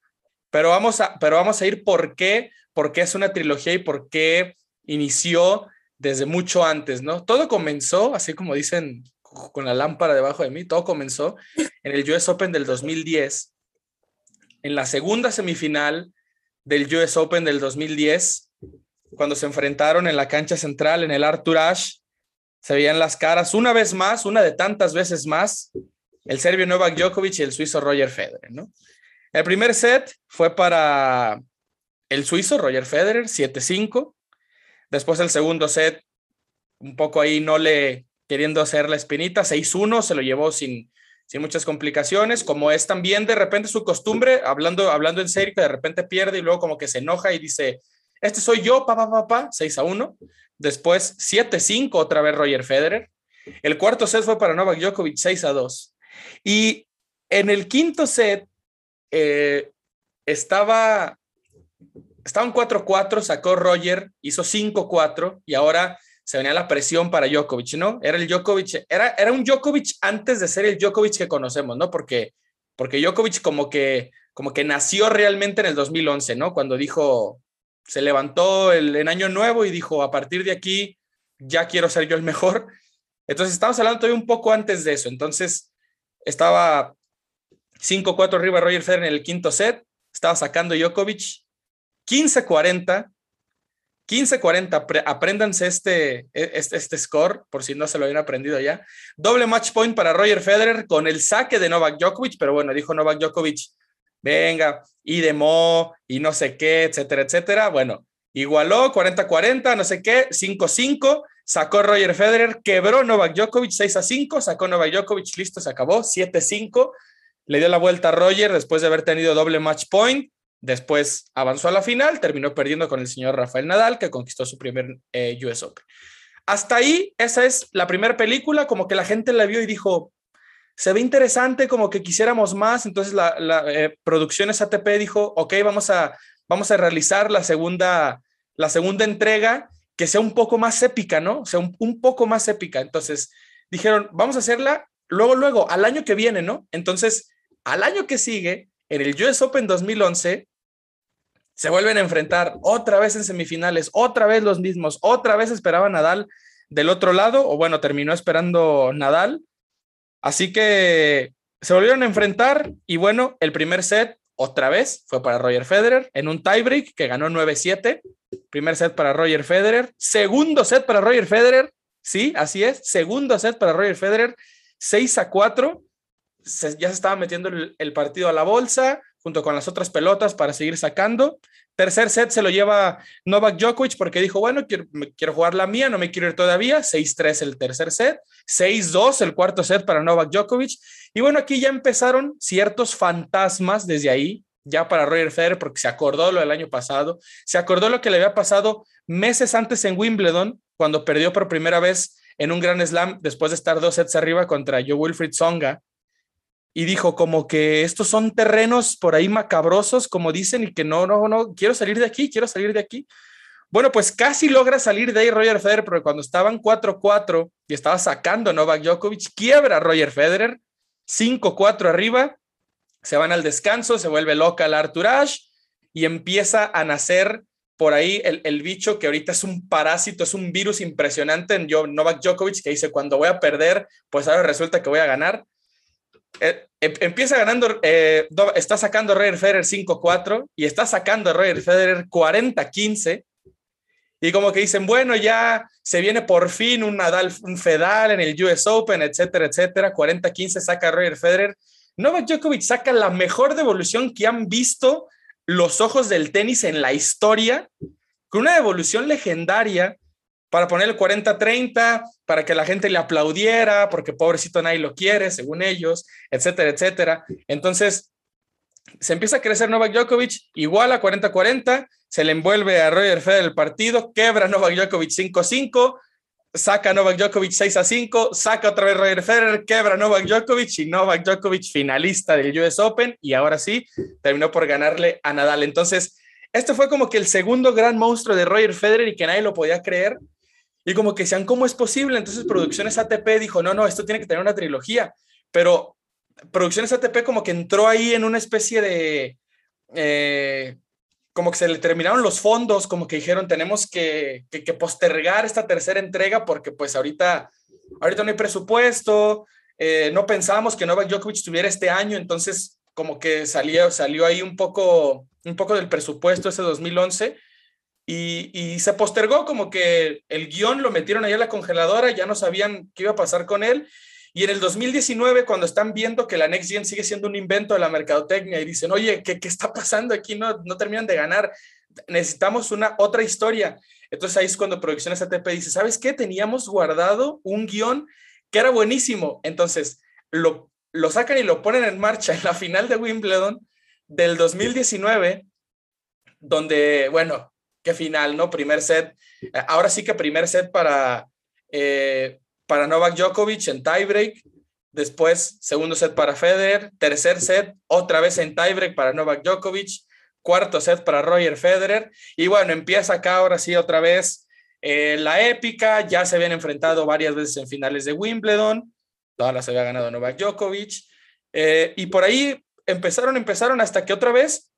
Pero vamos a, pero vamos a ir por qué, por qué es una trilogía y por qué inició desde mucho antes, ¿no? Todo comenzó, así como dicen con la lámpara debajo de mí, todo comenzó en el US Open del 2010, en la segunda semifinal del US Open del 2010, cuando se enfrentaron en la cancha central, en el Arthur Ashe, se veían las caras una vez más, una de tantas veces más, el serbio Novak Djokovic y el suizo Roger Federer, ¿no? El primer set fue para el suizo Roger Federer, 7-5. Después el segundo set, un poco ahí no le queriendo hacer la espinita, 6-1, se lo llevó sin, sin muchas complicaciones, como es también de repente su costumbre, hablando, hablando en serio, que de repente pierde y luego como que se enoja y dice, este soy yo, papá, papá, 6 a 1. Después 7-5, otra vez Roger Federer. El cuarto set fue para Novak Djokovic, 6 a 2. Y en el quinto set eh, estaba, estaban 4-4, sacó Roger, hizo 5-4 y ahora se venía la presión para Djokovic, ¿no? Era el Djokovic, era, era un Djokovic antes de ser el Djokovic que conocemos, ¿no? Porque, porque Djokovic como que, como que nació realmente en el 2011, ¿no? Cuando dijo, se levantó el, en año nuevo y dijo, a partir de aquí ya quiero ser yo el mejor. Entonces estamos hablando todavía un poco antes de eso. Entonces estaba 5-4 arriba Roger Federer en el quinto set, estaba sacando Djokovic 15-40 15-40, apréndanse este, este, este score, por si no se lo habían aprendido ya. Doble match point para Roger Federer con el saque de Novak Djokovic, pero bueno, dijo Novak Djokovic, venga, y de Mo, y no sé qué, etcétera, etcétera. Bueno, igualó 40-40, no sé qué, 5-5, sacó Roger Federer, quebró Novak Djokovic 6-5, sacó Novak Djokovic, listo, se acabó, 7-5, le dio la vuelta a Roger después de haber tenido doble match point Después avanzó a la final, terminó perdiendo con el señor Rafael Nadal, que conquistó su primer eh, US Open. Hasta ahí, esa es la primera película, como que la gente la vio y dijo, se ve interesante, como que quisiéramos más. Entonces la, la eh, Producciones ATP dijo, ok, vamos a, vamos a realizar la segunda, la segunda entrega que sea un poco más épica, ¿no? O sea, un, un poco más épica. Entonces dijeron, vamos a hacerla luego, luego, al año que viene, ¿no? Entonces, al año que sigue, en el US Open 2011 se vuelven a enfrentar otra vez en semifinales, otra vez los mismos, otra vez esperaba Nadal del otro lado, o bueno, terminó esperando Nadal. Así que se volvieron a enfrentar y bueno, el primer set otra vez fue para Roger Federer en un tiebreak que ganó 9-7. Primer set para Roger Federer, segundo set para Roger Federer, sí, así es, segundo set para Roger Federer, 6 a 4 ya se estaba metiendo el, partido a la bolsa junto con las otras pelotas para seguir sacando. Tercer set se lo lleva Novak Djokovic porque dijo, bueno, quiero, quiero jugar la mía, no me quiero ir todavía. 6-3 el tercer set, 6-2 el cuarto set para Novak Djokovic. Y bueno, aquí ya empezaron ciertos fantasmas desde ahí, ya para Roger Federer, porque se acordó lo del año pasado, se acordó lo que le había pasado meses antes en Wimbledon, cuando perdió por primera vez en un Grand Slam después de estar dos sets arriba contra Joe Wilfried Songa y dijo como que estos son terrenos por ahí macabrosos, como dicen, y que no, no, no, quiero salir de aquí, quiero salir de aquí. Bueno, pues casi logra salir de ahí Roger Federer, pero cuando estaban 4-4 y estaba sacando Novak Djokovic, quiebra Roger Federer, 5-4 arriba, se van al descanso, se vuelve loca el Arthur Ashe y empieza a nacer por ahí el, el, bicho que ahorita es un parásito, es un virus impresionante en Novak Djokovic que dice, cuando voy a perder, pues ahora resulta que voy a ganar. Eh, em, empieza ganando, eh, está sacando Roger Federer 5-4 y está sacando Roger Federer 40-15. y como que dicen, bueno, ya se viene por fin un Nadal, un Fedal en el US Open, etcétera, etcétera. 40-15 saca Roger Federer. Novak Djokovic saca la mejor devolución que han visto los ojos del tenis en la historia, con una devolución legendaria para poner el 40-30, para que la gente le aplaudiera, porque pobrecito nadie lo quiere, según ellos, etcétera, etcétera. Entonces, se empieza a crecer Novak Djokovic, igual a 40-40, se le envuelve a Roger Federer el partido, quebra Novak Djokovic 5-5, saca Novak Djokovic 6-5, saca otra vez Roger Federer, quebra Novak Djokovic y Novak Djokovic finalista del US Open y ahora sí terminó por ganarle a Nadal. Entonces, este fue como que el segundo gran monstruo de Roger Federer y que nadie lo podía creer. Y como que decían, ¿cómo es posible? Entonces Producciones ATP dijo, no, no, esto tiene que tener una trilogía. Pero Producciones ATP como que entró ahí en una especie de... Eh, como que se le terminaron los fondos, como que dijeron, tenemos que, que, postergar esta tercera entrega porque pues ahorita, ahorita no hay presupuesto, eh, no pensábamos que Novak Djokovic tuviera este año, entonces como que salió, salió ahí un poco, un poco del presupuesto ese 2011 y, y, se postergó como que el guion lo metieron ahí a la congeladora, ya no sabían qué iba a pasar con él y en el 2019, cuando están viendo que la Next Gen sigue siendo un invento de la mercadotecnia y dicen, oye, ¿qué, qué está pasando aquí? No, no terminan de ganar, necesitamos una otra historia. Entonces ahí es cuando Producciones ATP dice, ¿sabes qué? Teníamos guardado un guion que era buenísimo. Entonces lo, lo sacan y lo ponen en marcha en la final de Wimbledon del 2019, donde, bueno, qué final, ¿no? Primer set. Ahora sí que primer set para, eh, para Novak Djokovic en tiebreak. Después, segundo set para Federer. Tercer set, otra vez en tiebreak para Novak Djokovic. Cuarto set para Roger Federer. Y bueno, empieza acá ahora sí otra vez eh, la épica. Ya se habían enfrentado varias veces en finales de Wimbledon. Todas las había ganado Novak Djokovic. Eh, y por ahí empezaron, empezaron hasta que otra vez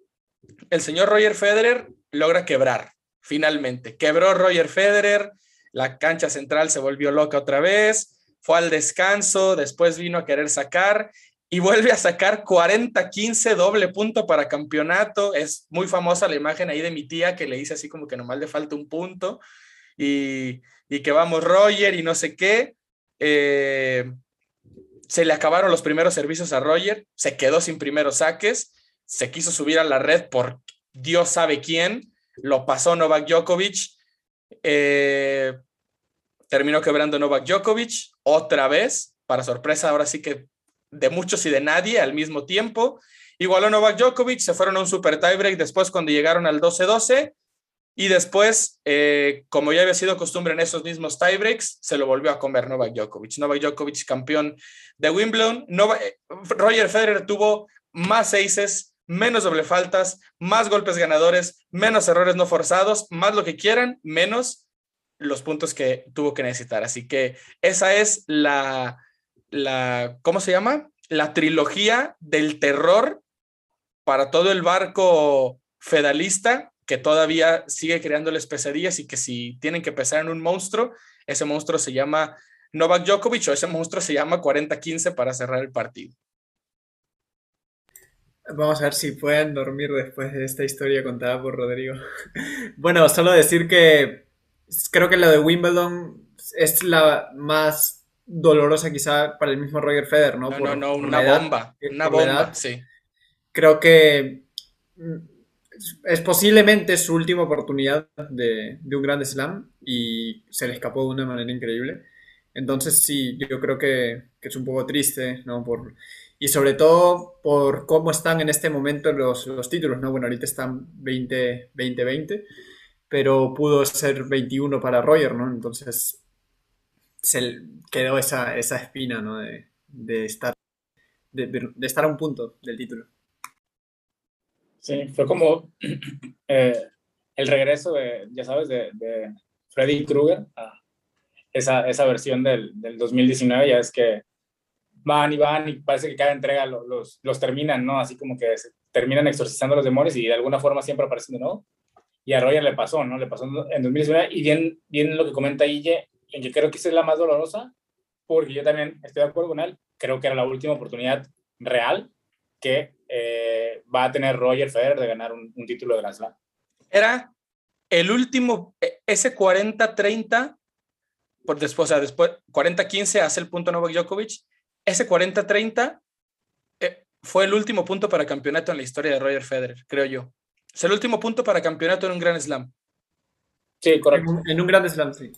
el señor Roger Federer logra quebrar, finalmente. Quebró Roger Federer la cancha central se volvió loca otra vez, fue al descanso, después vino a querer sacar y vuelve a sacar 40-15 doble punto para campeonato. Es muy famosa la imagen ahí de mi tía que le dice así como que nomás le falta un punto y, que vamos Roger y no sé qué. Eh, se le acabaron los primeros servicios a Roger, se quedó sin primeros saques, se quiso subir a la red por Dios sabe quién, lo pasó Novak Djokovic eh, terminó quebrando Novak Djokovic otra vez, para sorpresa ahora sí que de muchos y de nadie al mismo tiempo. Igualó Novak Djokovic, se fueron a un super tiebreak después cuando llegaron al 12-12 y después, eh, como ya había sido costumbre en esos mismos tiebreaks, se lo volvió a comer Novak Djokovic. Novak Djokovic campeón de Wimbledon. Eh, Roger Federer tuvo más aces, menos doble faltas, más golpes ganadores, menos errores no forzados, más lo que quieran, menos los puntos que tuvo que necesitar. Así que esa es la, la ¿cómo se llama? La trilogía del terror para todo el barco fedalista que todavía sigue creándoles pesadillas y que si tienen que pensar en un monstruo, ese monstruo se llama Novak Djokovic o ese monstruo se llama 40-15 para cerrar el partido. Vamos a ver si pueden dormir después de esta historia contada por Rodrigo. bueno, solo decir que creo que lo de Wimbledon es la más dolorosa quizá para el mismo Roger Federer, ¿no? No, no, una bomba, una bomba, sí. Creo que mm, es posiblemente su última oportunidad de, de un Grand Slam y se le escapó de una manera increíble. Entonces sí, yo creo que, que es un poco triste, ¿no? Por, y sobre todo por cómo están en este momento los, los títulos, ¿no? Bueno, ahorita están 20-20, pero pudo ser 21 para Roger, ¿no? Entonces se quedó esa, esa espina, ¿no? De, de estar, de, de, estar a un punto del título. Sí, fue como eh, el regreso de, ya sabes, de, de Freddy Krueger a esa, esa versión del, del 2019, ya es que van y van y parece que cada entrega los, los, terminan, ¿no? Así como que terminan exorcizando a los demonios y de alguna forma siempre aparecen de nuevo. Y a Roger le pasó, ¿no? Le pasó en 2019 y bien, bien lo que comenta Ille, que creo que esa es la más dolorosa, porque yo también estoy de acuerdo con él, creo que era la última oportunidad real que eh, va a tener Roger Federer de ganar un, título de la Slam. Era, el último, e, ese 40-30, por después, o sea, después 40-15 hace el punto Novak Djokovic, ese 40-30 eh, fue el último punto para campeonato en la historia de Roger Federer, creo yo. Es el último punto para campeonato en un Grand Slam. Sí, correcto. En un, Grand Slam, sí.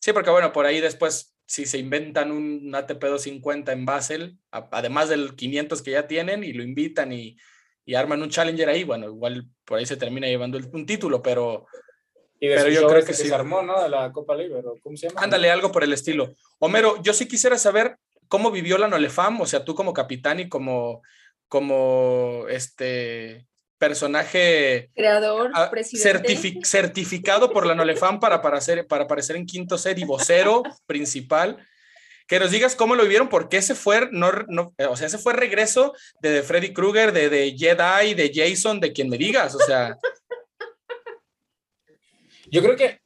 Sí, porque bueno, por ahí después, si se inventan un ATP 250 en Basel, además del 500 que ya tienen, y lo invitan y, y arman un challenger ahí, bueno, igual por ahí se termina llevando un título, pero, y pero yo creo que, se armó, ¿no? De la Copa Libre, ¿cómo se llama? Ándale, algo por el estilo. Homero, yo sí quisiera saber cómo vivió la Nolefam, o sea, tú como capitán y como, como este personaje creador, presidente. certificado por la Nolefam para, para, para aparecer en quinto set y vocero principal que nos digas cómo lo vivieron, porque ese fue, no, no, o sea, ese fue regreso de, Freddy Krueger, de, de Jedi, de Jason, de quien me digas, o sea. Yo creo que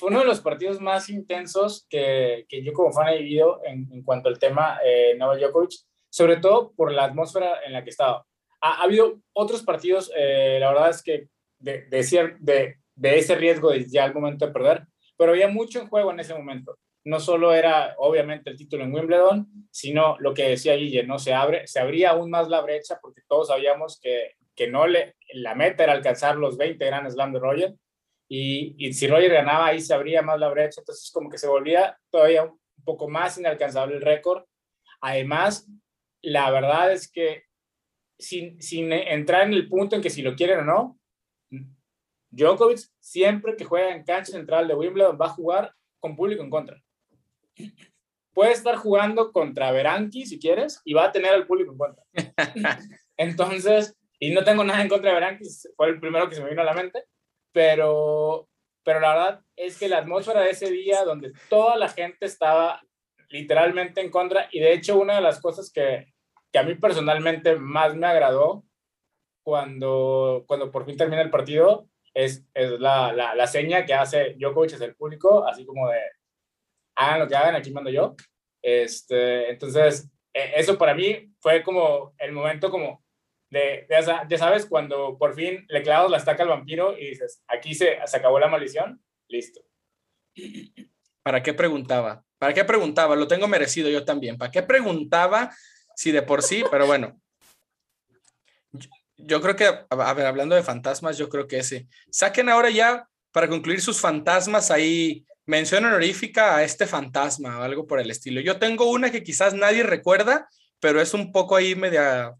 fue uno de los partidos más intensos que, que yo como fan he vivido en, en cuanto al tema eh, Novak Djokovic, sobre todo por la atmósfera en la que estaba. Ha, ha habido otros partidos, eh, la verdad es que de, de, de, de ese riesgo de ya al momento de perder, pero había mucho en juego en ese momento no solo era obviamente el título en Wimbledon, sino lo que decía Guille, ¿no? Se, abre, se abría aún más la brecha porque todos sabíamos que, que no le, la meta era alcanzar los 20 Grand Slam de Roger y, y, si Roger ganaba ahí se abría más la brecha, entonces como que se volvía todavía un poco más inalcanzable el récord. Además, la verdad es que sin, sin entrar en el punto en que si lo quieren o no, Djokovic siempre que juega en cancha central de Wimbledon va a jugar con público en contra puede estar jugando contra Beranqui si quieres y va a tener al público en contra. Entonces, y no tengo nada en contra de Beranqui, fue el primero que se me vino a la mente, pero, pero la verdad es que la atmósfera de ese día donde toda la gente estaba literalmente en contra y de hecho una de las cosas que, que a mí personalmente más me agradó cuando, cuando por fin termina el partido es, es la, la, la seña que hace Djokovic hacia el público, así como de hagan lo que hagan, aquí mando yo. Este, entonces, e, eso para mí fue como el momento como de, ya sabes, cuando por fin le clavas la estaca al vampiro y dices, aquí se, se acabó la maldición, listo. ¿Para qué preguntaba? ¿Para qué preguntaba? Lo tengo merecido yo también. ¿Para qué preguntaba si de por sí? Pero bueno, yo, creo que, a ver, hablando de fantasmas, yo creo que ese. Saquen ahora ya, para concluir sus fantasmas ahí mención honorífica a este fantasma o algo por el estilo. Yo tengo una que quizás nadie recuerda, pero es un poco ahí media,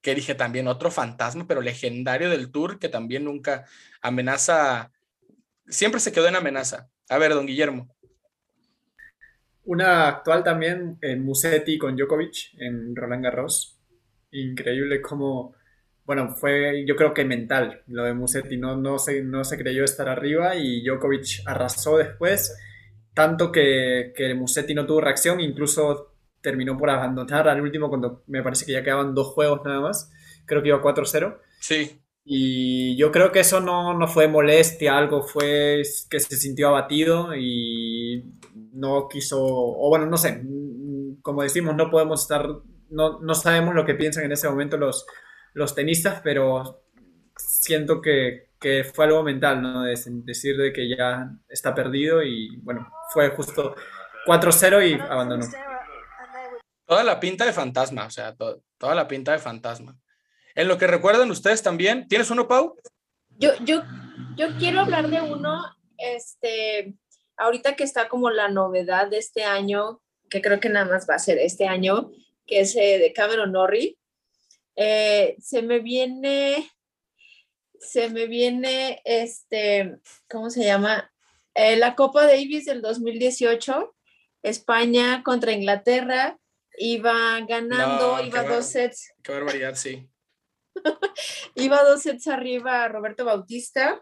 que dije también, otro fantasma, pero legendario del tour que también nunca amenaza, siempre se quedó en amenaza. A ver, don Guillermo. Una actual también en Musetti con Djokovic en Roland Garros. Increíble como bueno, fue yo creo que mental lo de Musetti, no, no, se, no se creyó estar arriba y Djokovic arrasó después, tanto que, que Musetti no tuvo reacción, incluso terminó por abandonar al último cuando me parece que ya quedaban dos juegos nada más, creo que iba 4-0. Sí. Y yo creo que eso no, no fue molestia, algo fue que se sintió abatido y no quiso, o bueno, no sé, como decimos, no podemos estar, no, no sabemos lo que piensan en ese momento los los tenistas, pero siento que, que fue algo mental, ¿no? De decir de que ya está perdido y bueno, fue justo 4-0 y abandonó. Toda la pinta de fantasma, o sea, toda la pinta de fantasma. En lo que recuerdan ustedes también, ¿tienes uno, Pau? Yo, yo, yo quiero hablar de uno, este, ahorita que está como la novedad de este año, que creo que nada más va a ser este año, que es eh, de Cameron Norrie. Eh, se me viene, se me viene, este, ¿cómo se llama? Eh, la Copa Davis del 2018, España contra Inglaterra, iba ganando, iba dos sets. Qué barbaridad, sí. iba dos sets arriba Roberto Bautista.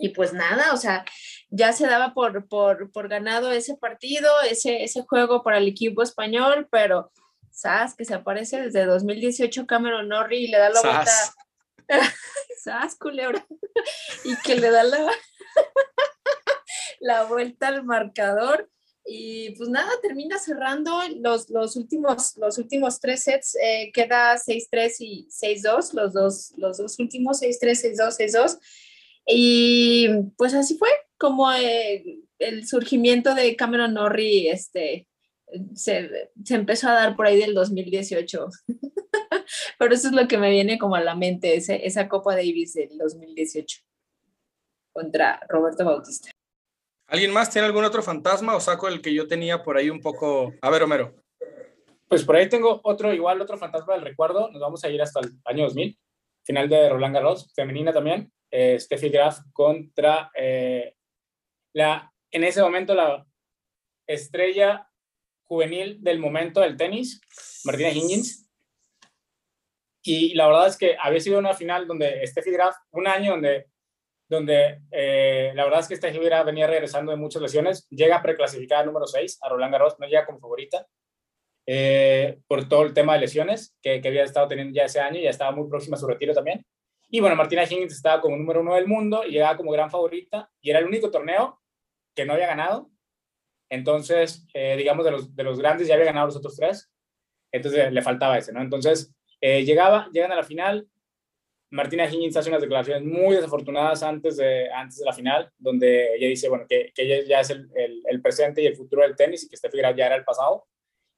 Y pues nada, o sea, ya se daba por, por, por ganado ese partido, ese, ese juego para el equipo español, pero Sas, que se aparece desde 2018 Cameron Norrie y le da la vuelta. Sas, culebra. y que le da la, la vuelta al marcador. Y pues nada, termina cerrando los, los, últimos, los últimos tres sets. Eh, queda 6-3 y 6-2, los dos, los dos últimos, 6-3, 6-2, 6-2. Y pues así fue como eh, el surgimiento de Cameron Norrie este, se, se, empezó a dar por ahí del 2018. Pero eso es lo que me viene como a la mente, ese, esa Copa Davis del 2018 contra Roberto Bautista. ¿Alguien más tiene algún otro fantasma o saco el que yo tenía por ahí un poco? A ver, Homero. Pues por ahí tengo otro, igual otro fantasma del recuerdo. Nos vamos a ir hasta el año 2000, final de Roland Garros, femenina también. Eh, Steffi Graf contra eh, la, en ese momento la estrella juvenil del momento del tenis, Martina Hingis. Y la verdad es que había sido una final donde Steffi Graf, un año donde, donde eh, la verdad es que Steffi Graf venía regresando de muchas lesiones, llega preclasificada número 6 a Roland Garros, no llega como favorita, eh, por todo el tema de lesiones que, que, había estado teniendo ya ese año ya estaba muy próxima a su retiro también. Y bueno, Martina Hingis estaba como número uno del mundo y llegaba como gran favorita y era el único torneo que no había ganado entonces, eh, digamos, de los, de los grandes ya había ganado los otros tres, entonces le faltaba ese, ¿no? Entonces, eh, llegaba, llegan a la final, Martina Higgins hace unas declaraciones muy desafortunadas antes de, antes de la final, donde ella dice, bueno, que, ella ya es el, el, presente y el futuro del tenis y que Steffi Graf ya era el pasado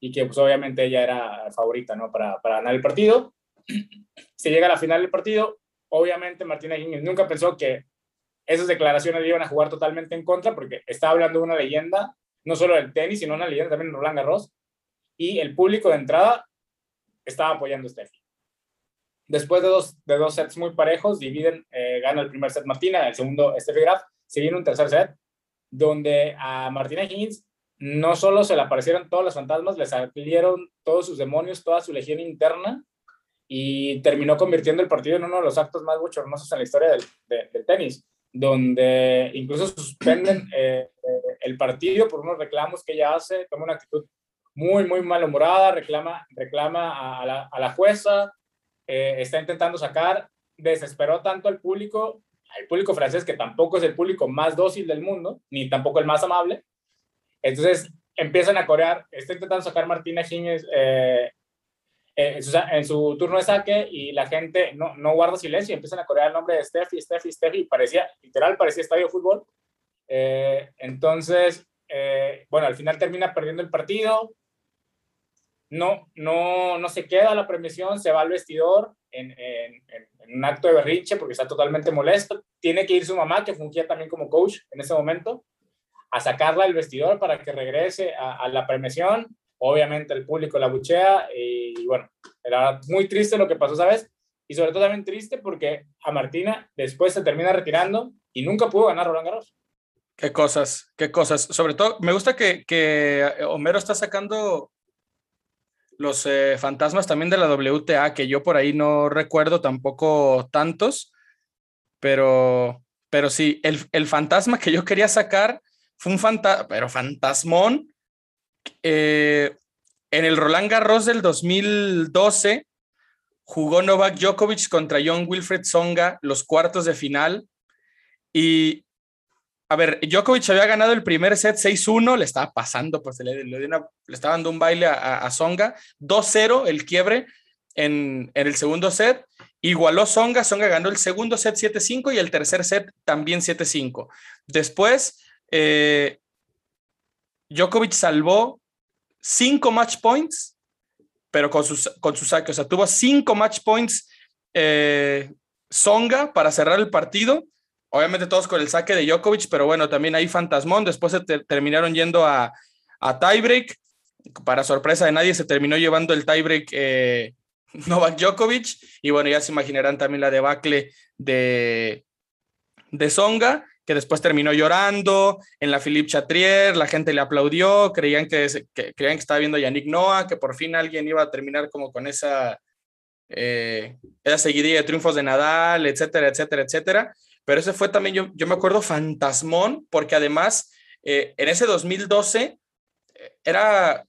y que pues obviamente ella era favorita, ¿no? Para, para ganar el partido. Se llega a la final del partido, obviamente Martina Higgins nunca pensó que esas declaraciones le iban a jugar totalmente en contra porque estaba hablando de una leyenda no solo del tenis, sino una leyenda también en Roland Garros. Y el público de entrada estaba apoyando a Steffi. Después de dos, de dos sets muy parejos, dividen, eh, gana el primer set Martina, el segundo Steffi Graf, se viene un tercer set, donde a Martina Higgins no solo se le aparecieron todos los fantasmas, le salieron todos sus demonios, toda su legión interna, y terminó convirtiendo el partido en uno de los actos más bochornosos en la historia del, tenis donde incluso suspenden eh, eh, el partido por unos reclamos que ella hace, toma una actitud muy, muy malhumorada, reclama, reclama la, a la jueza, eh, está intentando sacar, desesperó tanto al público, al público francés, que tampoco es el público más dócil del mundo, ni tampoco el más amable. Entonces empiezan a corear, está intentando sacar Martina Hingis eh, en, su, turno de saque y la gente no, no guarda silencio y empiezan a corear el nombre de Steffi, Steffi, Steffi, parecía, literal, parecía estadio de fútbol. Eh, entonces, eh, bueno, al final termina perdiendo el partido, no, no, no se queda la premiación, se va al vestidor en, en, en, un acto de berrinche porque está totalmente molesto, tiene que ir su mamá, que fungía también como coach en ese momento, a sacarla del vestidor para que regrese a, la premiación obviamente el público la buchea y, bueno, era muy triste lo que pasó, ¿sabes? Y sobre todo también triste porque a Martina después se termina retirando y nunca pudo ganar Roland Garros. Qué cosas, qué cosas. Sobre todo, me gusta que Homero está sacando los eh, fantasmas también de la WTA, que yo por ahí no recuerdo tampoco tantos, pero, pero sí, el, el fantasma que yo quería sacar fue un fantasma, pero fantasmón, eh, en el Roland Garros del 2012 jugó Novak Djokovic contra John Wilfred Songa los cuartos de final y a ver, Djokovic había ganado el primer set 6-1, le estaba pasando, pues le, estaba dando un baile a, a Songa, 2-0 el quiebre en, en, el segundo set, igualó Songa, Songa ganó el segundo set 7-5 y el tercer set también 7-5. Después, eh, Djokovic salvó cinco match points, pero con, sus, con su saque. O sea, tuvo cinco match points eh, Songa para cerrar el partido. Obviamente todos con el saque de Djokovic, pero bueno, también ahí fantasmón. Después se te, terminaron yendo a, a, tiebreak. Para sorpresa de nadie, se terminó llevando el tiebreak eh, Novak Djokovic. Y bueno, ya se imaginarán también la debacle de, de Songa que después terminó llorando en la Philippe Chatrier, la gente le aplaudió, creían que, que, creían que estaba viendo a Yannick Noah, que por fin alguien iba a terminar como con esa, eh, esa seguidilla de triunfos de Nadal, etcétera, etcétera, etcétera. Pero ese fue también, yo, yo me acuerdo, fantasmón, porque además eh, en ese 2012 eh, era,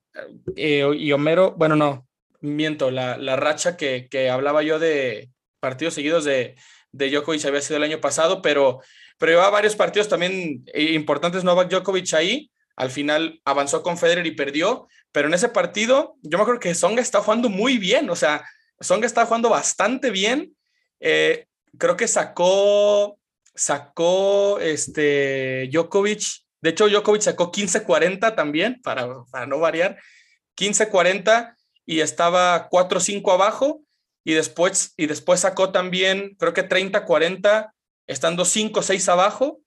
eh, y Homero, bueno, no, miento, la, la racha que, que hablaba yo de partidos seguidos de, de Djokovic había sido el año pasado, pero pero llevaba varios partidos también importantes Novak Djokovic ahí. Al final avanzó con Federer y perdió, pero en ese partido yo me acuerdo que Songa está jugando muy bien, o sea, Songa está jugando bastante bien. Eh, creo que sacó sacó este Djokovic, de hecho Djokovic sacó 15-40 también, para, para no variar, 15-40 y estaba 4-5 abajo y después, y después sacó también, creo que 30-40, estando 5-6 abajo,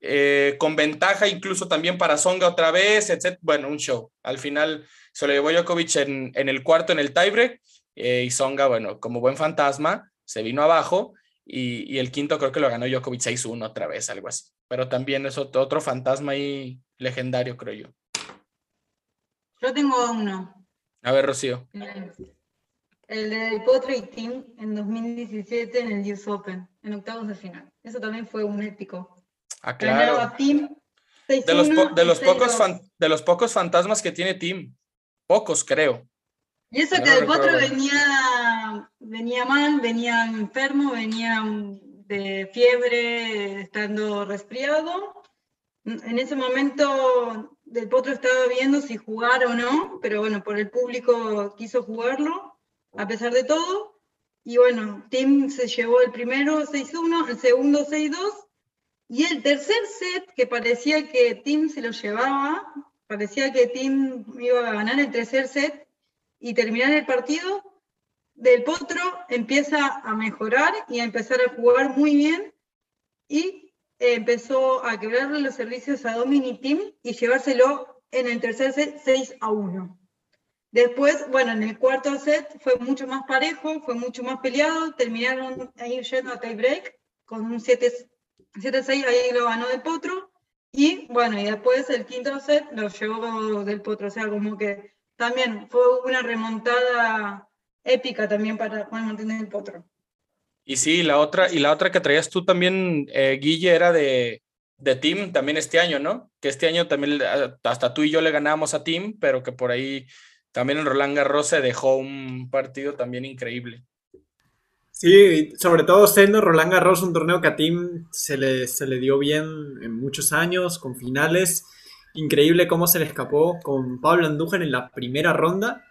eh, con ventaja incluso también para Songa otra vez, etc. Bueno, un show. Al final se lo llevó Djokovic en, en el cuarto, en el tiebreak, eh, y Songa, bueno, como buen fantasma, se vino abajo, y, y el quinto creo que lo ganó Djokovic 6-1 otra vez, algo así. Pero también es otro, otro fantasma ahí legendario, creo yo. Yo tengo uno. A ver, Rocío. El del Potro y Team en 2017 en el US Open, en octavos de final. Eso también fue un épico. Ah, claro. Ganaba Team De los, po- 6-1 de, los pocos 6-2. fan- de los pocos fantasmas que tiene Team. Pocos, creo. Y eso No que el Potro recuerdo. Venía, mal, venía enfermo, venía de fiebre, estando resfriado. En ese momento del Potro estaba viendo si jugar o no, pero bueno, por el público quiso jugarlo, a pesar de todo. Y bueno, Tim se llevó el primero 6-1, el segundo 6-2, y el tercer set, que parecía que Tim se lo llevaba, parecía que Tim iba a ganar el tercer set, y terminar el partido, Del Potro empieza a mejorar y a empezar a jugar muy bien y eh, empezó a quebrarle los servicios a Dominic Team y llevárselo en el tercer set 6 a 1. Después, bueno, en el cuarto set fue mucho más parejo, fue mucho más peleado, terminaron ahí yendo a tie break con un 7 7-6, ahí lo ganó Del Potro. Y bueno, y después el quinto set lo llevó Del Potro, o sea, como que también fue una remontada épica también para Juan Martín del Potro. Y sí, la otra, y la otra que traías tú también, eh, Guille, era de, de Team también este año, ¿no? Que este año también eh, hasta tú y yo le ganábamos a Team, pero que por ahí también en Roland Garros se dejó un partido también increíble. Sí, sobre todo siendo Roland Garros un torneo que a Team se le, se le dio bien en muchos años, con finales. Increíble cómo se le escapó con Pablo Andújar en la primera ronda.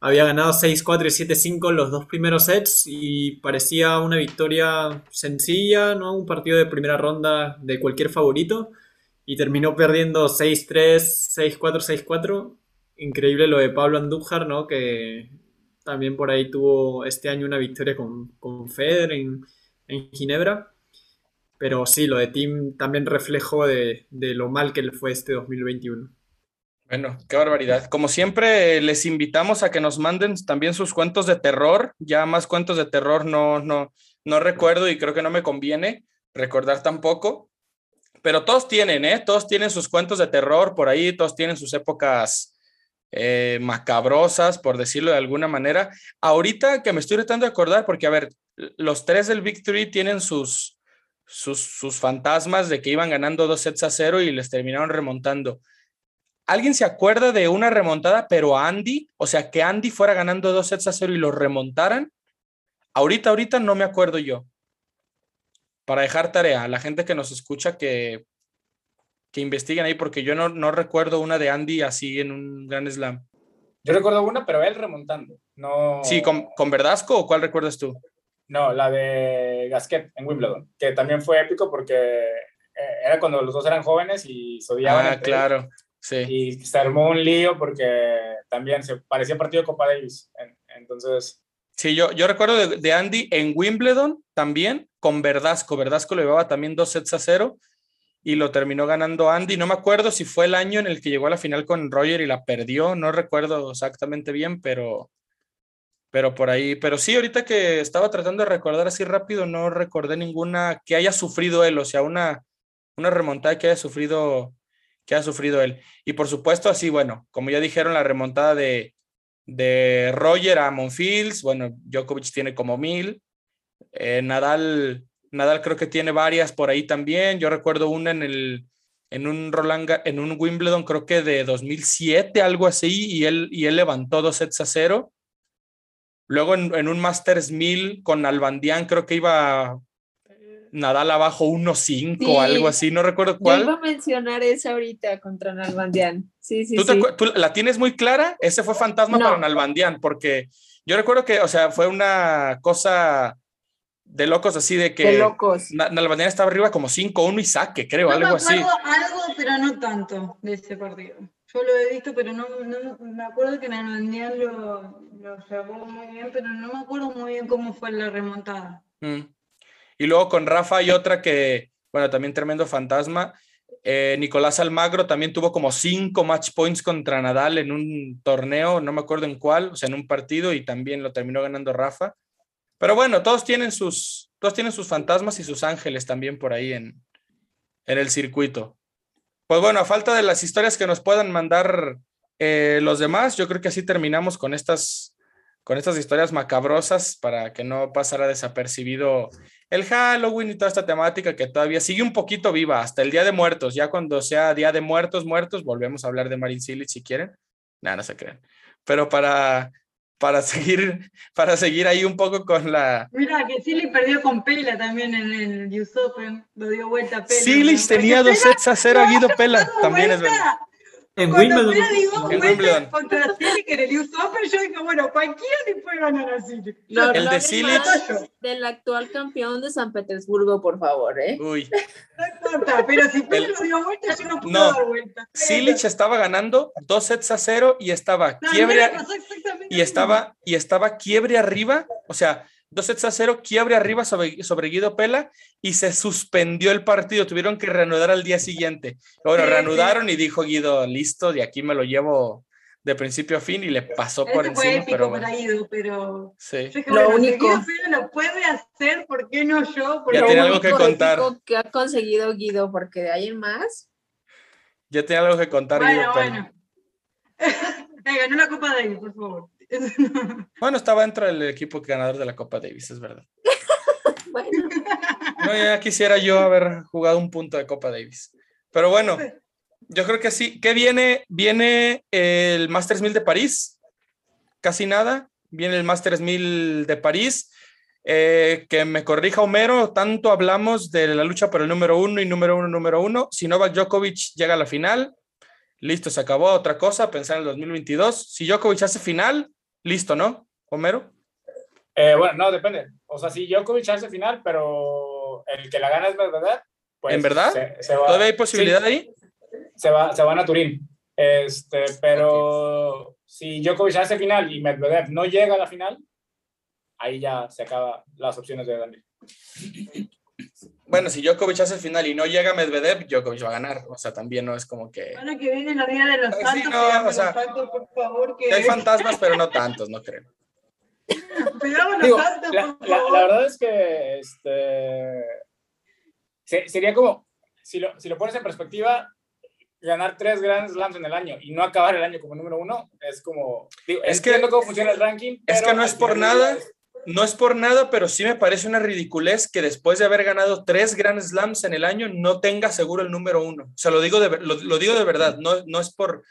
Había ganado 6-4 y 7-5 los dos primeros sets y parecía una victoria sencilla, ¿no? Un partido de primera ronda de cualquier favorito. Y terminó perdiendo 6-3, 6-4, 6-4. Increíble lo de Pablo Andújar, ¿no? Que también por ahí tuvo este año una victoria con, con Federer en, en Ginebra. Pero sí, lo de Tim también reflejo de, de lo mal que le fue este 2021. Bueno, qué barbaridad. Como siempre, les invitamos a que nos manden también sus cuentos de terror. Ya más cuentos de terror no, no, no recuerdo y creo que no me conviene recordar tampoco. Pero todos tienen, ¿eh? Todos tienen sus cuentos de terror por ahí, todos tienen sus épocas eh, macabrosas, por decirlo de alguna manera. Ahorita que me estoy tratando de acordar, porque a ver, los tres del Big Three tienen sus, sus, sus fantasmas de que iban ganando dos sets a cero y les terminaron remontando. ¿Alguien se acuerda de una remontada, pero Andy? O sea, que Andy fuera ganando dos sets a cero y los remontaran. Ahorita, ahorita no me acuerdo yo. Para dejar tarea a la gente que nos escucha que, que investiguen ahí, porque yo no, no recuerdo una de Andy así en un gran slam. Yo recuerdo una, pero él remontando. No, Sí, ¿con, con Verdasco o cuál recuerdas tú? no, la de Gasquet en Wimbledon, que también fue épico porque eh, era cuando los dos eran jóvenes y se odiaban. Ah, claro. Sí. Y se armó un lío porque también se parecía partido de Copa Davis. En- Entonces, Sí, yo, yo recuerdo de, de Andy en Wimbledon también con Verdasco. Verdasco le llevaba también dos sets a cero y lo terminó ganando Andy. No me acuerdo si fue el año en el que llegó a la final con Roger y la perdió. No recuerdo exactamente bien, pero, pero por ahí. Pero sí, ahorita que estaba tratando de recordar así rápido, no recordé ninguna que haya sufrido él, o sea, una, una remontada que haya sufrido que haya sufrido él. Y por supuesto, así, bueno, como ya dijeron, la remontada de, de Roger a Monfils, bueno, Djokovic tiene como mil, eh, Nadal, Nadal creo que tiene varias por ahí también, yo recuerdo una en el, en un Roland, en un Wimbledon creo que de 2007, algo así, y él, y él levantó dos sets a cero. Luego en, en un Masters 1000 con Albandián creo que iba Nadal abajo 1-5, Sí. algo así, no recuerdo Yo cuál. iba a mencionar esa ahorita contra Nalbandian. Sí, sí, ¿Tú, te sí. acuer- tú la tienes muy clara? Ese fue fantasma No. para Nalbandián, porque yo recuerdo que, o sea, fue una cosa de locos así de que De locos. Na- Nalbandián estaba arriba como 5-1 y saque, creo, No algo me así. algo, pero no tanto de ese partido. Yo lo he visto, pero no, no me acuerdo que Nalbandián lo, lo llevó muy bien, pero no me acuerdo muy bien cómo fue la remontada. Mm. Y luego con Rafa hay otra que, bueno, también tremendo fantasma. Eh, Nicolás Almagro también tuvo como cinco match points contra Nadal en un torneo, no me acuerdo en cuál, o sea, en un partido y también lo terminó ganando Rafa. Pero bueno, todos tienen sus, todos tienen sus fantasmas y sus ángeles también por ahí en, en el circuito. Pues bueno, a falta de las historias que nos puedan mandar eh, los demás, yo creo que así terminamos con estas, con estas historias macabrosas para que no pasara desapercibido el Halloween y toda esta temática que todavía sigue un poquito viva hasta el Día de Muertos. Ya cuando sea Día de Muertos, muertos, volvemos a hablar de Marin Cilic si quieren. Nada, no se crean. Pero para, para, seguir, para seguir ahí un poco con la... Mira, que Silly perdió con Pela también en el US Open, lo dio vuelta a Pela. Cilic tenía dos sets a cero Guido Pela, también es verdad. En Cuando Wimbledon. Dio En vuelta Wimbledon. contra Cilic en el US Open, yo dije, bueno, cualquiera le puede ganar a Cilic. No, El no de más Del actual campeón de San Petersburgo, por favor, ¿eh? Uy, No importa, pero si El- lo dio vuelta, yo no puedo No, dar vuelta. Cilic estaba ganando dos sets a cero y estaba No, quiebre, y estaba, y estaba quiebre arriba, o sea, dos sets a cero, quiebre arriba sobre, sobre Guido Pela y se suspendió el partido, tuvieron que reanudar al día siguiente. Bueno, Sí, reanudaron y dijo Guido, listo, de aquí me lo llevo de principio a fin y le pasó mismo. por encima, épico pero para bueno, Ido, pero sí. yo dije, Lo bueno, único. si Guido Pela lo puede hacer, ¿por qué no yo? Porque Ya Lo tiene algo que único contar. que ha conseguido Guido, porque de ahí en más, Ya tenía algo que contar Guido Bueno, Pela. bueno. Eh, ganó la Copa Davis, por favor. Bueno, estaba dentro del equipo ganador de la Copa Davis, es verdad. bueno, No, ya quisiera yo haber jugado un punto de Copa Davis. Pero bueno, yo creo que sí. ¿Qué viene? Viene el Masters 1000 de París. Casi nada. Viene el Masters 1000 de París. Eh, que me corrija Homero, tanto hablamos de la lucha por el número uno y número uno, número uno. Si Novak Djokovic llega a la final, listo, se acabó. Otra cosa, pensar en el 2022. Si Djokovic hace final, listo, ¿no? Homero. Eh, bueno, no, depende. O sea, si Djokovic hace final, pero el que la gana es Medvedev, pues ¿En verdad? Se, se va, ¿Todavía hay posibilidad sí, ahí? se, va, se van a Turín. Este, pero si Djokovic hace final y Medvedev no llega a la final, ahí ya se acaban las opciones de Daniel. Bueno, si Djokovic hace final y no llega Medvedev, Djokovic va a ganar. O sea, también no es como que... Ahora que viene la Día de los Sí, Santos, no, o sea, los santos, por favor, que que hay fantasmas, pero no tantos, no creo. los Digo, santos, la, por la- favor. la verdad es que este, se- sería como, si lo, si lo pones en perspectiva, ganar tres Grand Slams en el año y no acabar el año como número uno, es como, digo, Es que- cómo funciona el ranking. es pero que no es por nada. es- No es por nada, pero sí me parece una ridiculez que después de haber ganado tres Grand Slams en el año no tenga seguro el número uno. O sea, lo digo de, lo, digo de verdad, no, no, es por,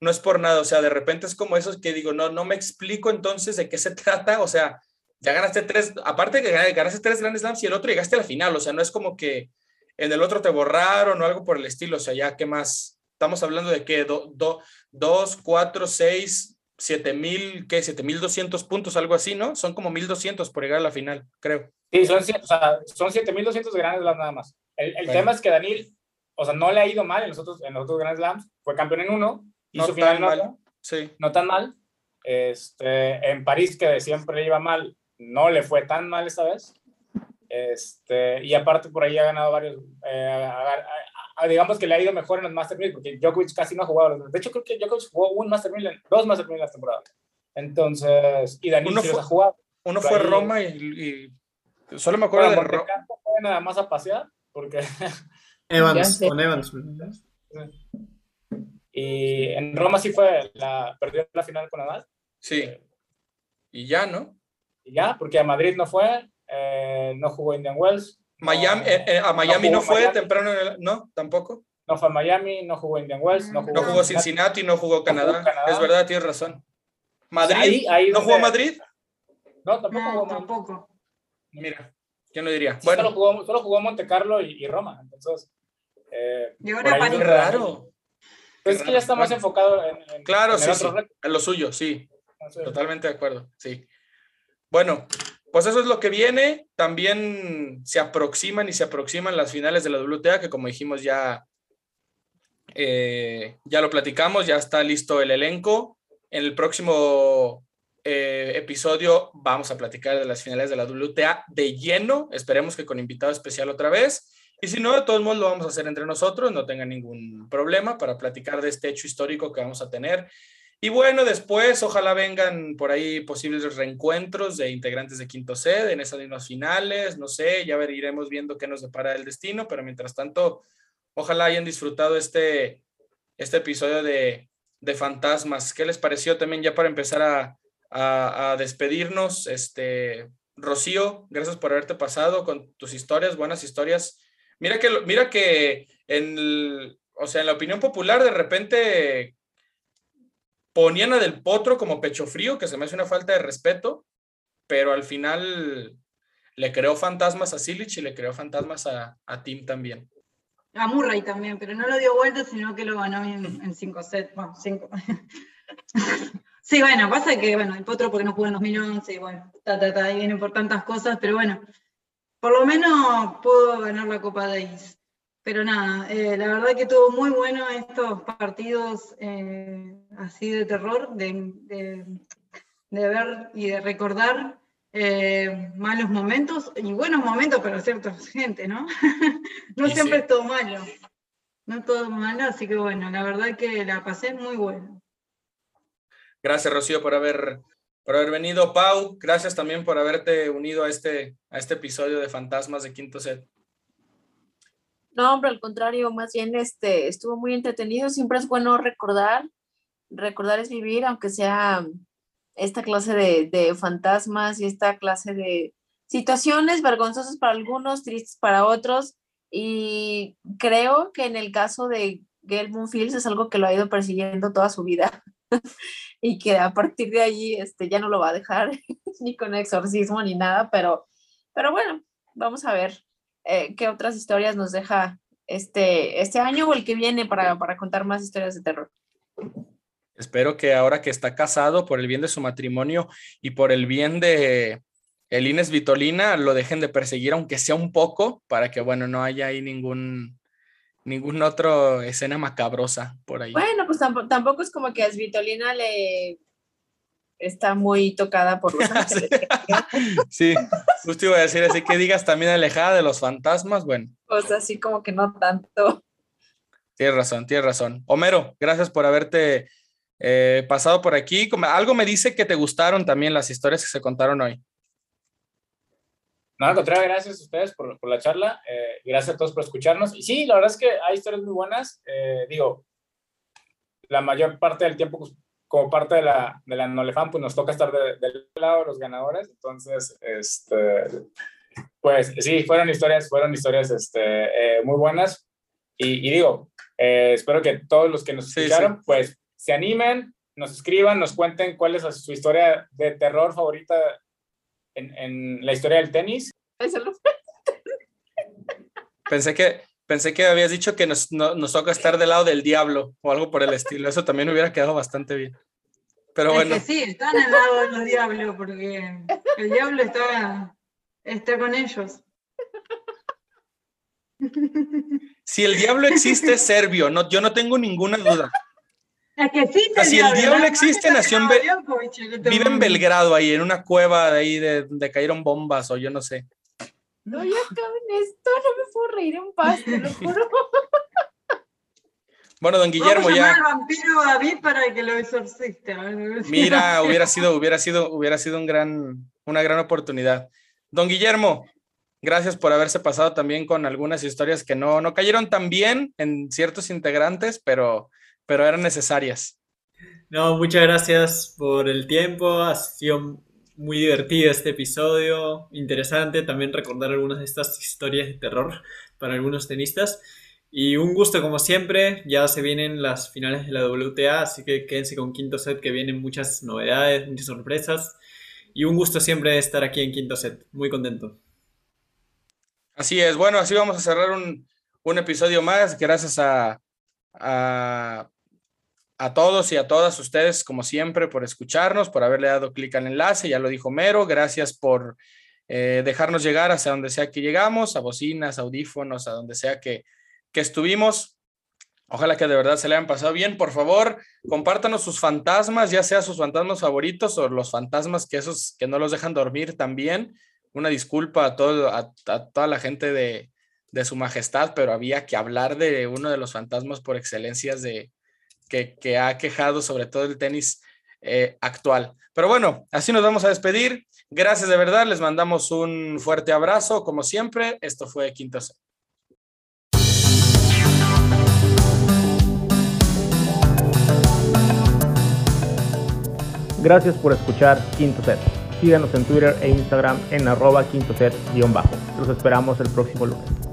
no es por nada. O sea, de repente es como eso que digo, no, no me explico entonces de qué se trata. O sea, ya ganaste tres, aparte que ganaste tres Grand Slams y el otro llegaste a la final. O sea, no es como que en el otro te borraron o algo por el estilo. O sea, ya, ¿qué más? Estamos hablando de que do, do- dos, cuatro, seis, siete mil, ¿qué? Siete mil doscientos puntos, algo así, ¿no? Son como mil doscientos por llegar a la final, creo. Sí, son, o sea, son 7.200 Grand Slams nada más. El, el Bueno. tema es que Daniel, o sea, no le ha ido mal en los otros, en los otros Grand Slams, fue campeón en uno, No hizo final en mal. otro, Sí. no tan mal. Este, en París, que siempre le iba mal, no le fue tan mal esta vez. Este, y aparte por ahí ha ganado varios, eh, digamos que le ha ido mejor en los Master 1000, porque Djokovic casi no ha jugado. los- De hecho, creo que Djokovic jugó un Master 1000, en- dos Master 1000 en la temporada. Entonces, y Daniel Uno sí los fue- ha jugado. Uno fue ahí- Roma y, y solo me acuerdo Bueno, de Ro- Montecarlo fue nada más a pasear, porque Evans, con Evans. y en Roma sí fue la perdió la final con Nadal Sí. Y ya, ¿no? y ya porque a Madrid no fue eh, no jugó Indian Wells Miami, eh, eh, a Miami no, jugó fue Miami. temprano, en el- no, tampoco. no fue a Miami no jugó Indian Wells no jugó, No jugó Cincinnati, no jugó Canadá. Canadá. Es verdad, tienes razón. Madrid, Ahí- ahí ¿no jugó Madrid? no tampoco No, jugó Madrid. tampoco. Mira, yo no diría. Sí, solo Bueno, jugó solo jugó Monte Carlo y, y Roma entonces eh, Y ahora por ahí donde- raro. pues es que ya está más Bueno. enfocado en, en- Claro, en el sí, otro sí. En lo suyo, sí. Entonces, Totalmente de acuerdo, sí. Bueno, pues eso es lo que viene. También se aproximan y se aproximan las finales de la WTA, que como dijimos ya, eh, ya lo platicamos, ya está listo el elenco. En el próximo eh, episodio vamos a platicar de las finales de la WTA de lleno. Esperemos que con invitado especial otra vez. Y si no, de todos modos lo vamos a hacer entre nosotros, no tengan ningún problema para platicar de este hecho histórico que vamos a tener y bueno, después ojalá vengan por ahí posibles reencuentros de integrantes de Quinto Sed en esas mismas finales, no sé, ya ver, iremos viendo qué nos depara el destino, pero mientras tanto, ojalá hayan disfrutado este, este episodio de, de Fantasmas. ¿Qué les pareció también ya para empezar a, a, despedirnos? Este, Rocío, gracias por haberte pasado con tus historias, buenas historias. Mira que, mira que en, o sea, en la opinión popular de repente ponían a Del Potro como pecho frío, que se me hace una falta de respeto, pero al final le creó fantasmas a Silich y le creó fantasmas a, Tim también. A Murray también, pero no lo dio vuelta, sino que lo ganó en, cinco sets. Bueno, cinco. sí, bueno, pasa que, bueno, el Potro porque no jugó en 2011, y bueno, ta, ta, ta, ahí viene por tantas cosas, pero bueno, por lo menos pudo ganar la Copa Davis. Pero nada, eh, la verdad que tuvo muy bueno estos partidos eh, así de terror, de, ver y de recordar eh, malos momentos y buenos momentos para cierta gente, ¿no? no siempre es todo malo, no todo malo, así que bueno, la verdad que la pasé muy bueno. Gracias, Rocío, por haber, por haber venido. Pau, gracias también por haberte unido a este, a este episodio de Fantasmas de Quinto Set. No, hombre, al contrario, más bien este, estuvo muy entretenido. Siempre es bueno recordar. Recordar es vivir, aunque sea esta clase de, fantasmas y esta clase de situaciones vergonzosas para algunos, tristes para otros. Y creo que en el caso de Gail Fields es algo que lo ha ido persiguiendo toda su vida y que a partir de allí este, ya no lo va a dejar ni con exorcismo ni nada, pero, pero bueno, vamos a ver eh, qué otras historias nos deja este, este año o el que viene para, para contar más historias de terror. Espero que ahora que está casado, por el bien de su matrimonio y por el bien de el Inés Vitolina, lo dejen de perseguir, aunque sea un poco, para que, bueno, no haya ahí ningún, ningún otro escena macabrosa por ahí. Bueno, pues tampoco, tampoco es como que a Svitolina le está muy tocada por los sí, justo iba a decir, así que digas también alejada de los fantasmas, bueno. Pues así como que no tanto. Tienes razón, tienes razón. Homero, gracias por haberte eh, pasado por aquí. Algo me dice que te gustaron también las historias que se contaron hoy. No, al contrario, gracias a ustedes por, la charla. Eh, gracias a todos por escucharnos. Y sí, la verdad es que hay historias muy buenas. Eh, digo, la mayor parte del tiempo pues, como parte de la, de la Nolefam, pues nos toca estar del lado de los ganadores. Entonces, este, pues sí, fueron historias, fueron historias este, eh, muy buenas. Y, digo, eh, espero que todos los que nos escucharon, pues se animen, nos escriban, nos cuenten cuál es su historia de terror favorita en, en la historia del tenis. Pensé que, Pensé que habías dicho que nos, toca estar del lado del diablo o algo por el estilo. Eso también hubiera quedado bastante bien. Pero bueno. sí, están al lado de los diablos porque el diablo está, está con ellos. Si el diablo existe, es serbio. No, yo no tengo ninguna duda. Es que existe si el diablo existe, nació en vive en Belgrado, ahí, en una cueva de ahí de, donde cayeron bombas o yo no sé. No, ya acaben esto, no me puedo reír en paz, te lo juro. Bueno, don Guillermo Vamos ya. al vampiro David para que lo exorciste. Mira, hubiera sido, hubiera sido, hubiera sido un gran, una gran oportunidad. Don Guillermo, gracias por haberse pasado también con algunas historias que no, no cayeron tan bien en ciertos integrantes, pero, pero eran necesarias. No, muchas gracias por el tiempo. Ha sido muy divertido este episodio, interesante también recordar algunas de estas historias de terror para algunos tenistas. Y un gusto como siempre, ya se vienen las finales de la WTA, así que quédense con Quinto Set que vienen muchas novedades, muchas sorpresas. Y un gusto siempre estar aquí en Quinto Set, muy contento. Así es, bueno, así vamos a cerrar un, un episodio más, gracias a, a a todos y a todas ustedes, como siempre, por escucharnos, por haberle dado clic al enlace, ya lo dijo Mero, gracias por eh, dejarnos llegar hacia donde sea que llegamos, a bocinas, audífonos, a donde sea que, que estuvimos. Ojalá que de verdad se le hayan pasado bien. Por favor, compártanos sus fantasmas, ya sea sus fantasmas favoritos o los fantasmas que esos que no los dejan dormir también. Una disculpa a, todo, a, toda la gente de, de, su majestad, pero había que hablar de uno de los fantasmas por excelencias de, que, ha quejado sobre todo el tenis eh, actual. Pero bueno, así nos vamos a despedir. Gracias de verdad, les mandamos un fuerte abrazo, como siempre. Esto fue Quinto Set. Gracias por escuchar Quinto Set. Síganos en Twitter e Instagram en arroba quinto set-bajo. Los esperamos el próximo lunes.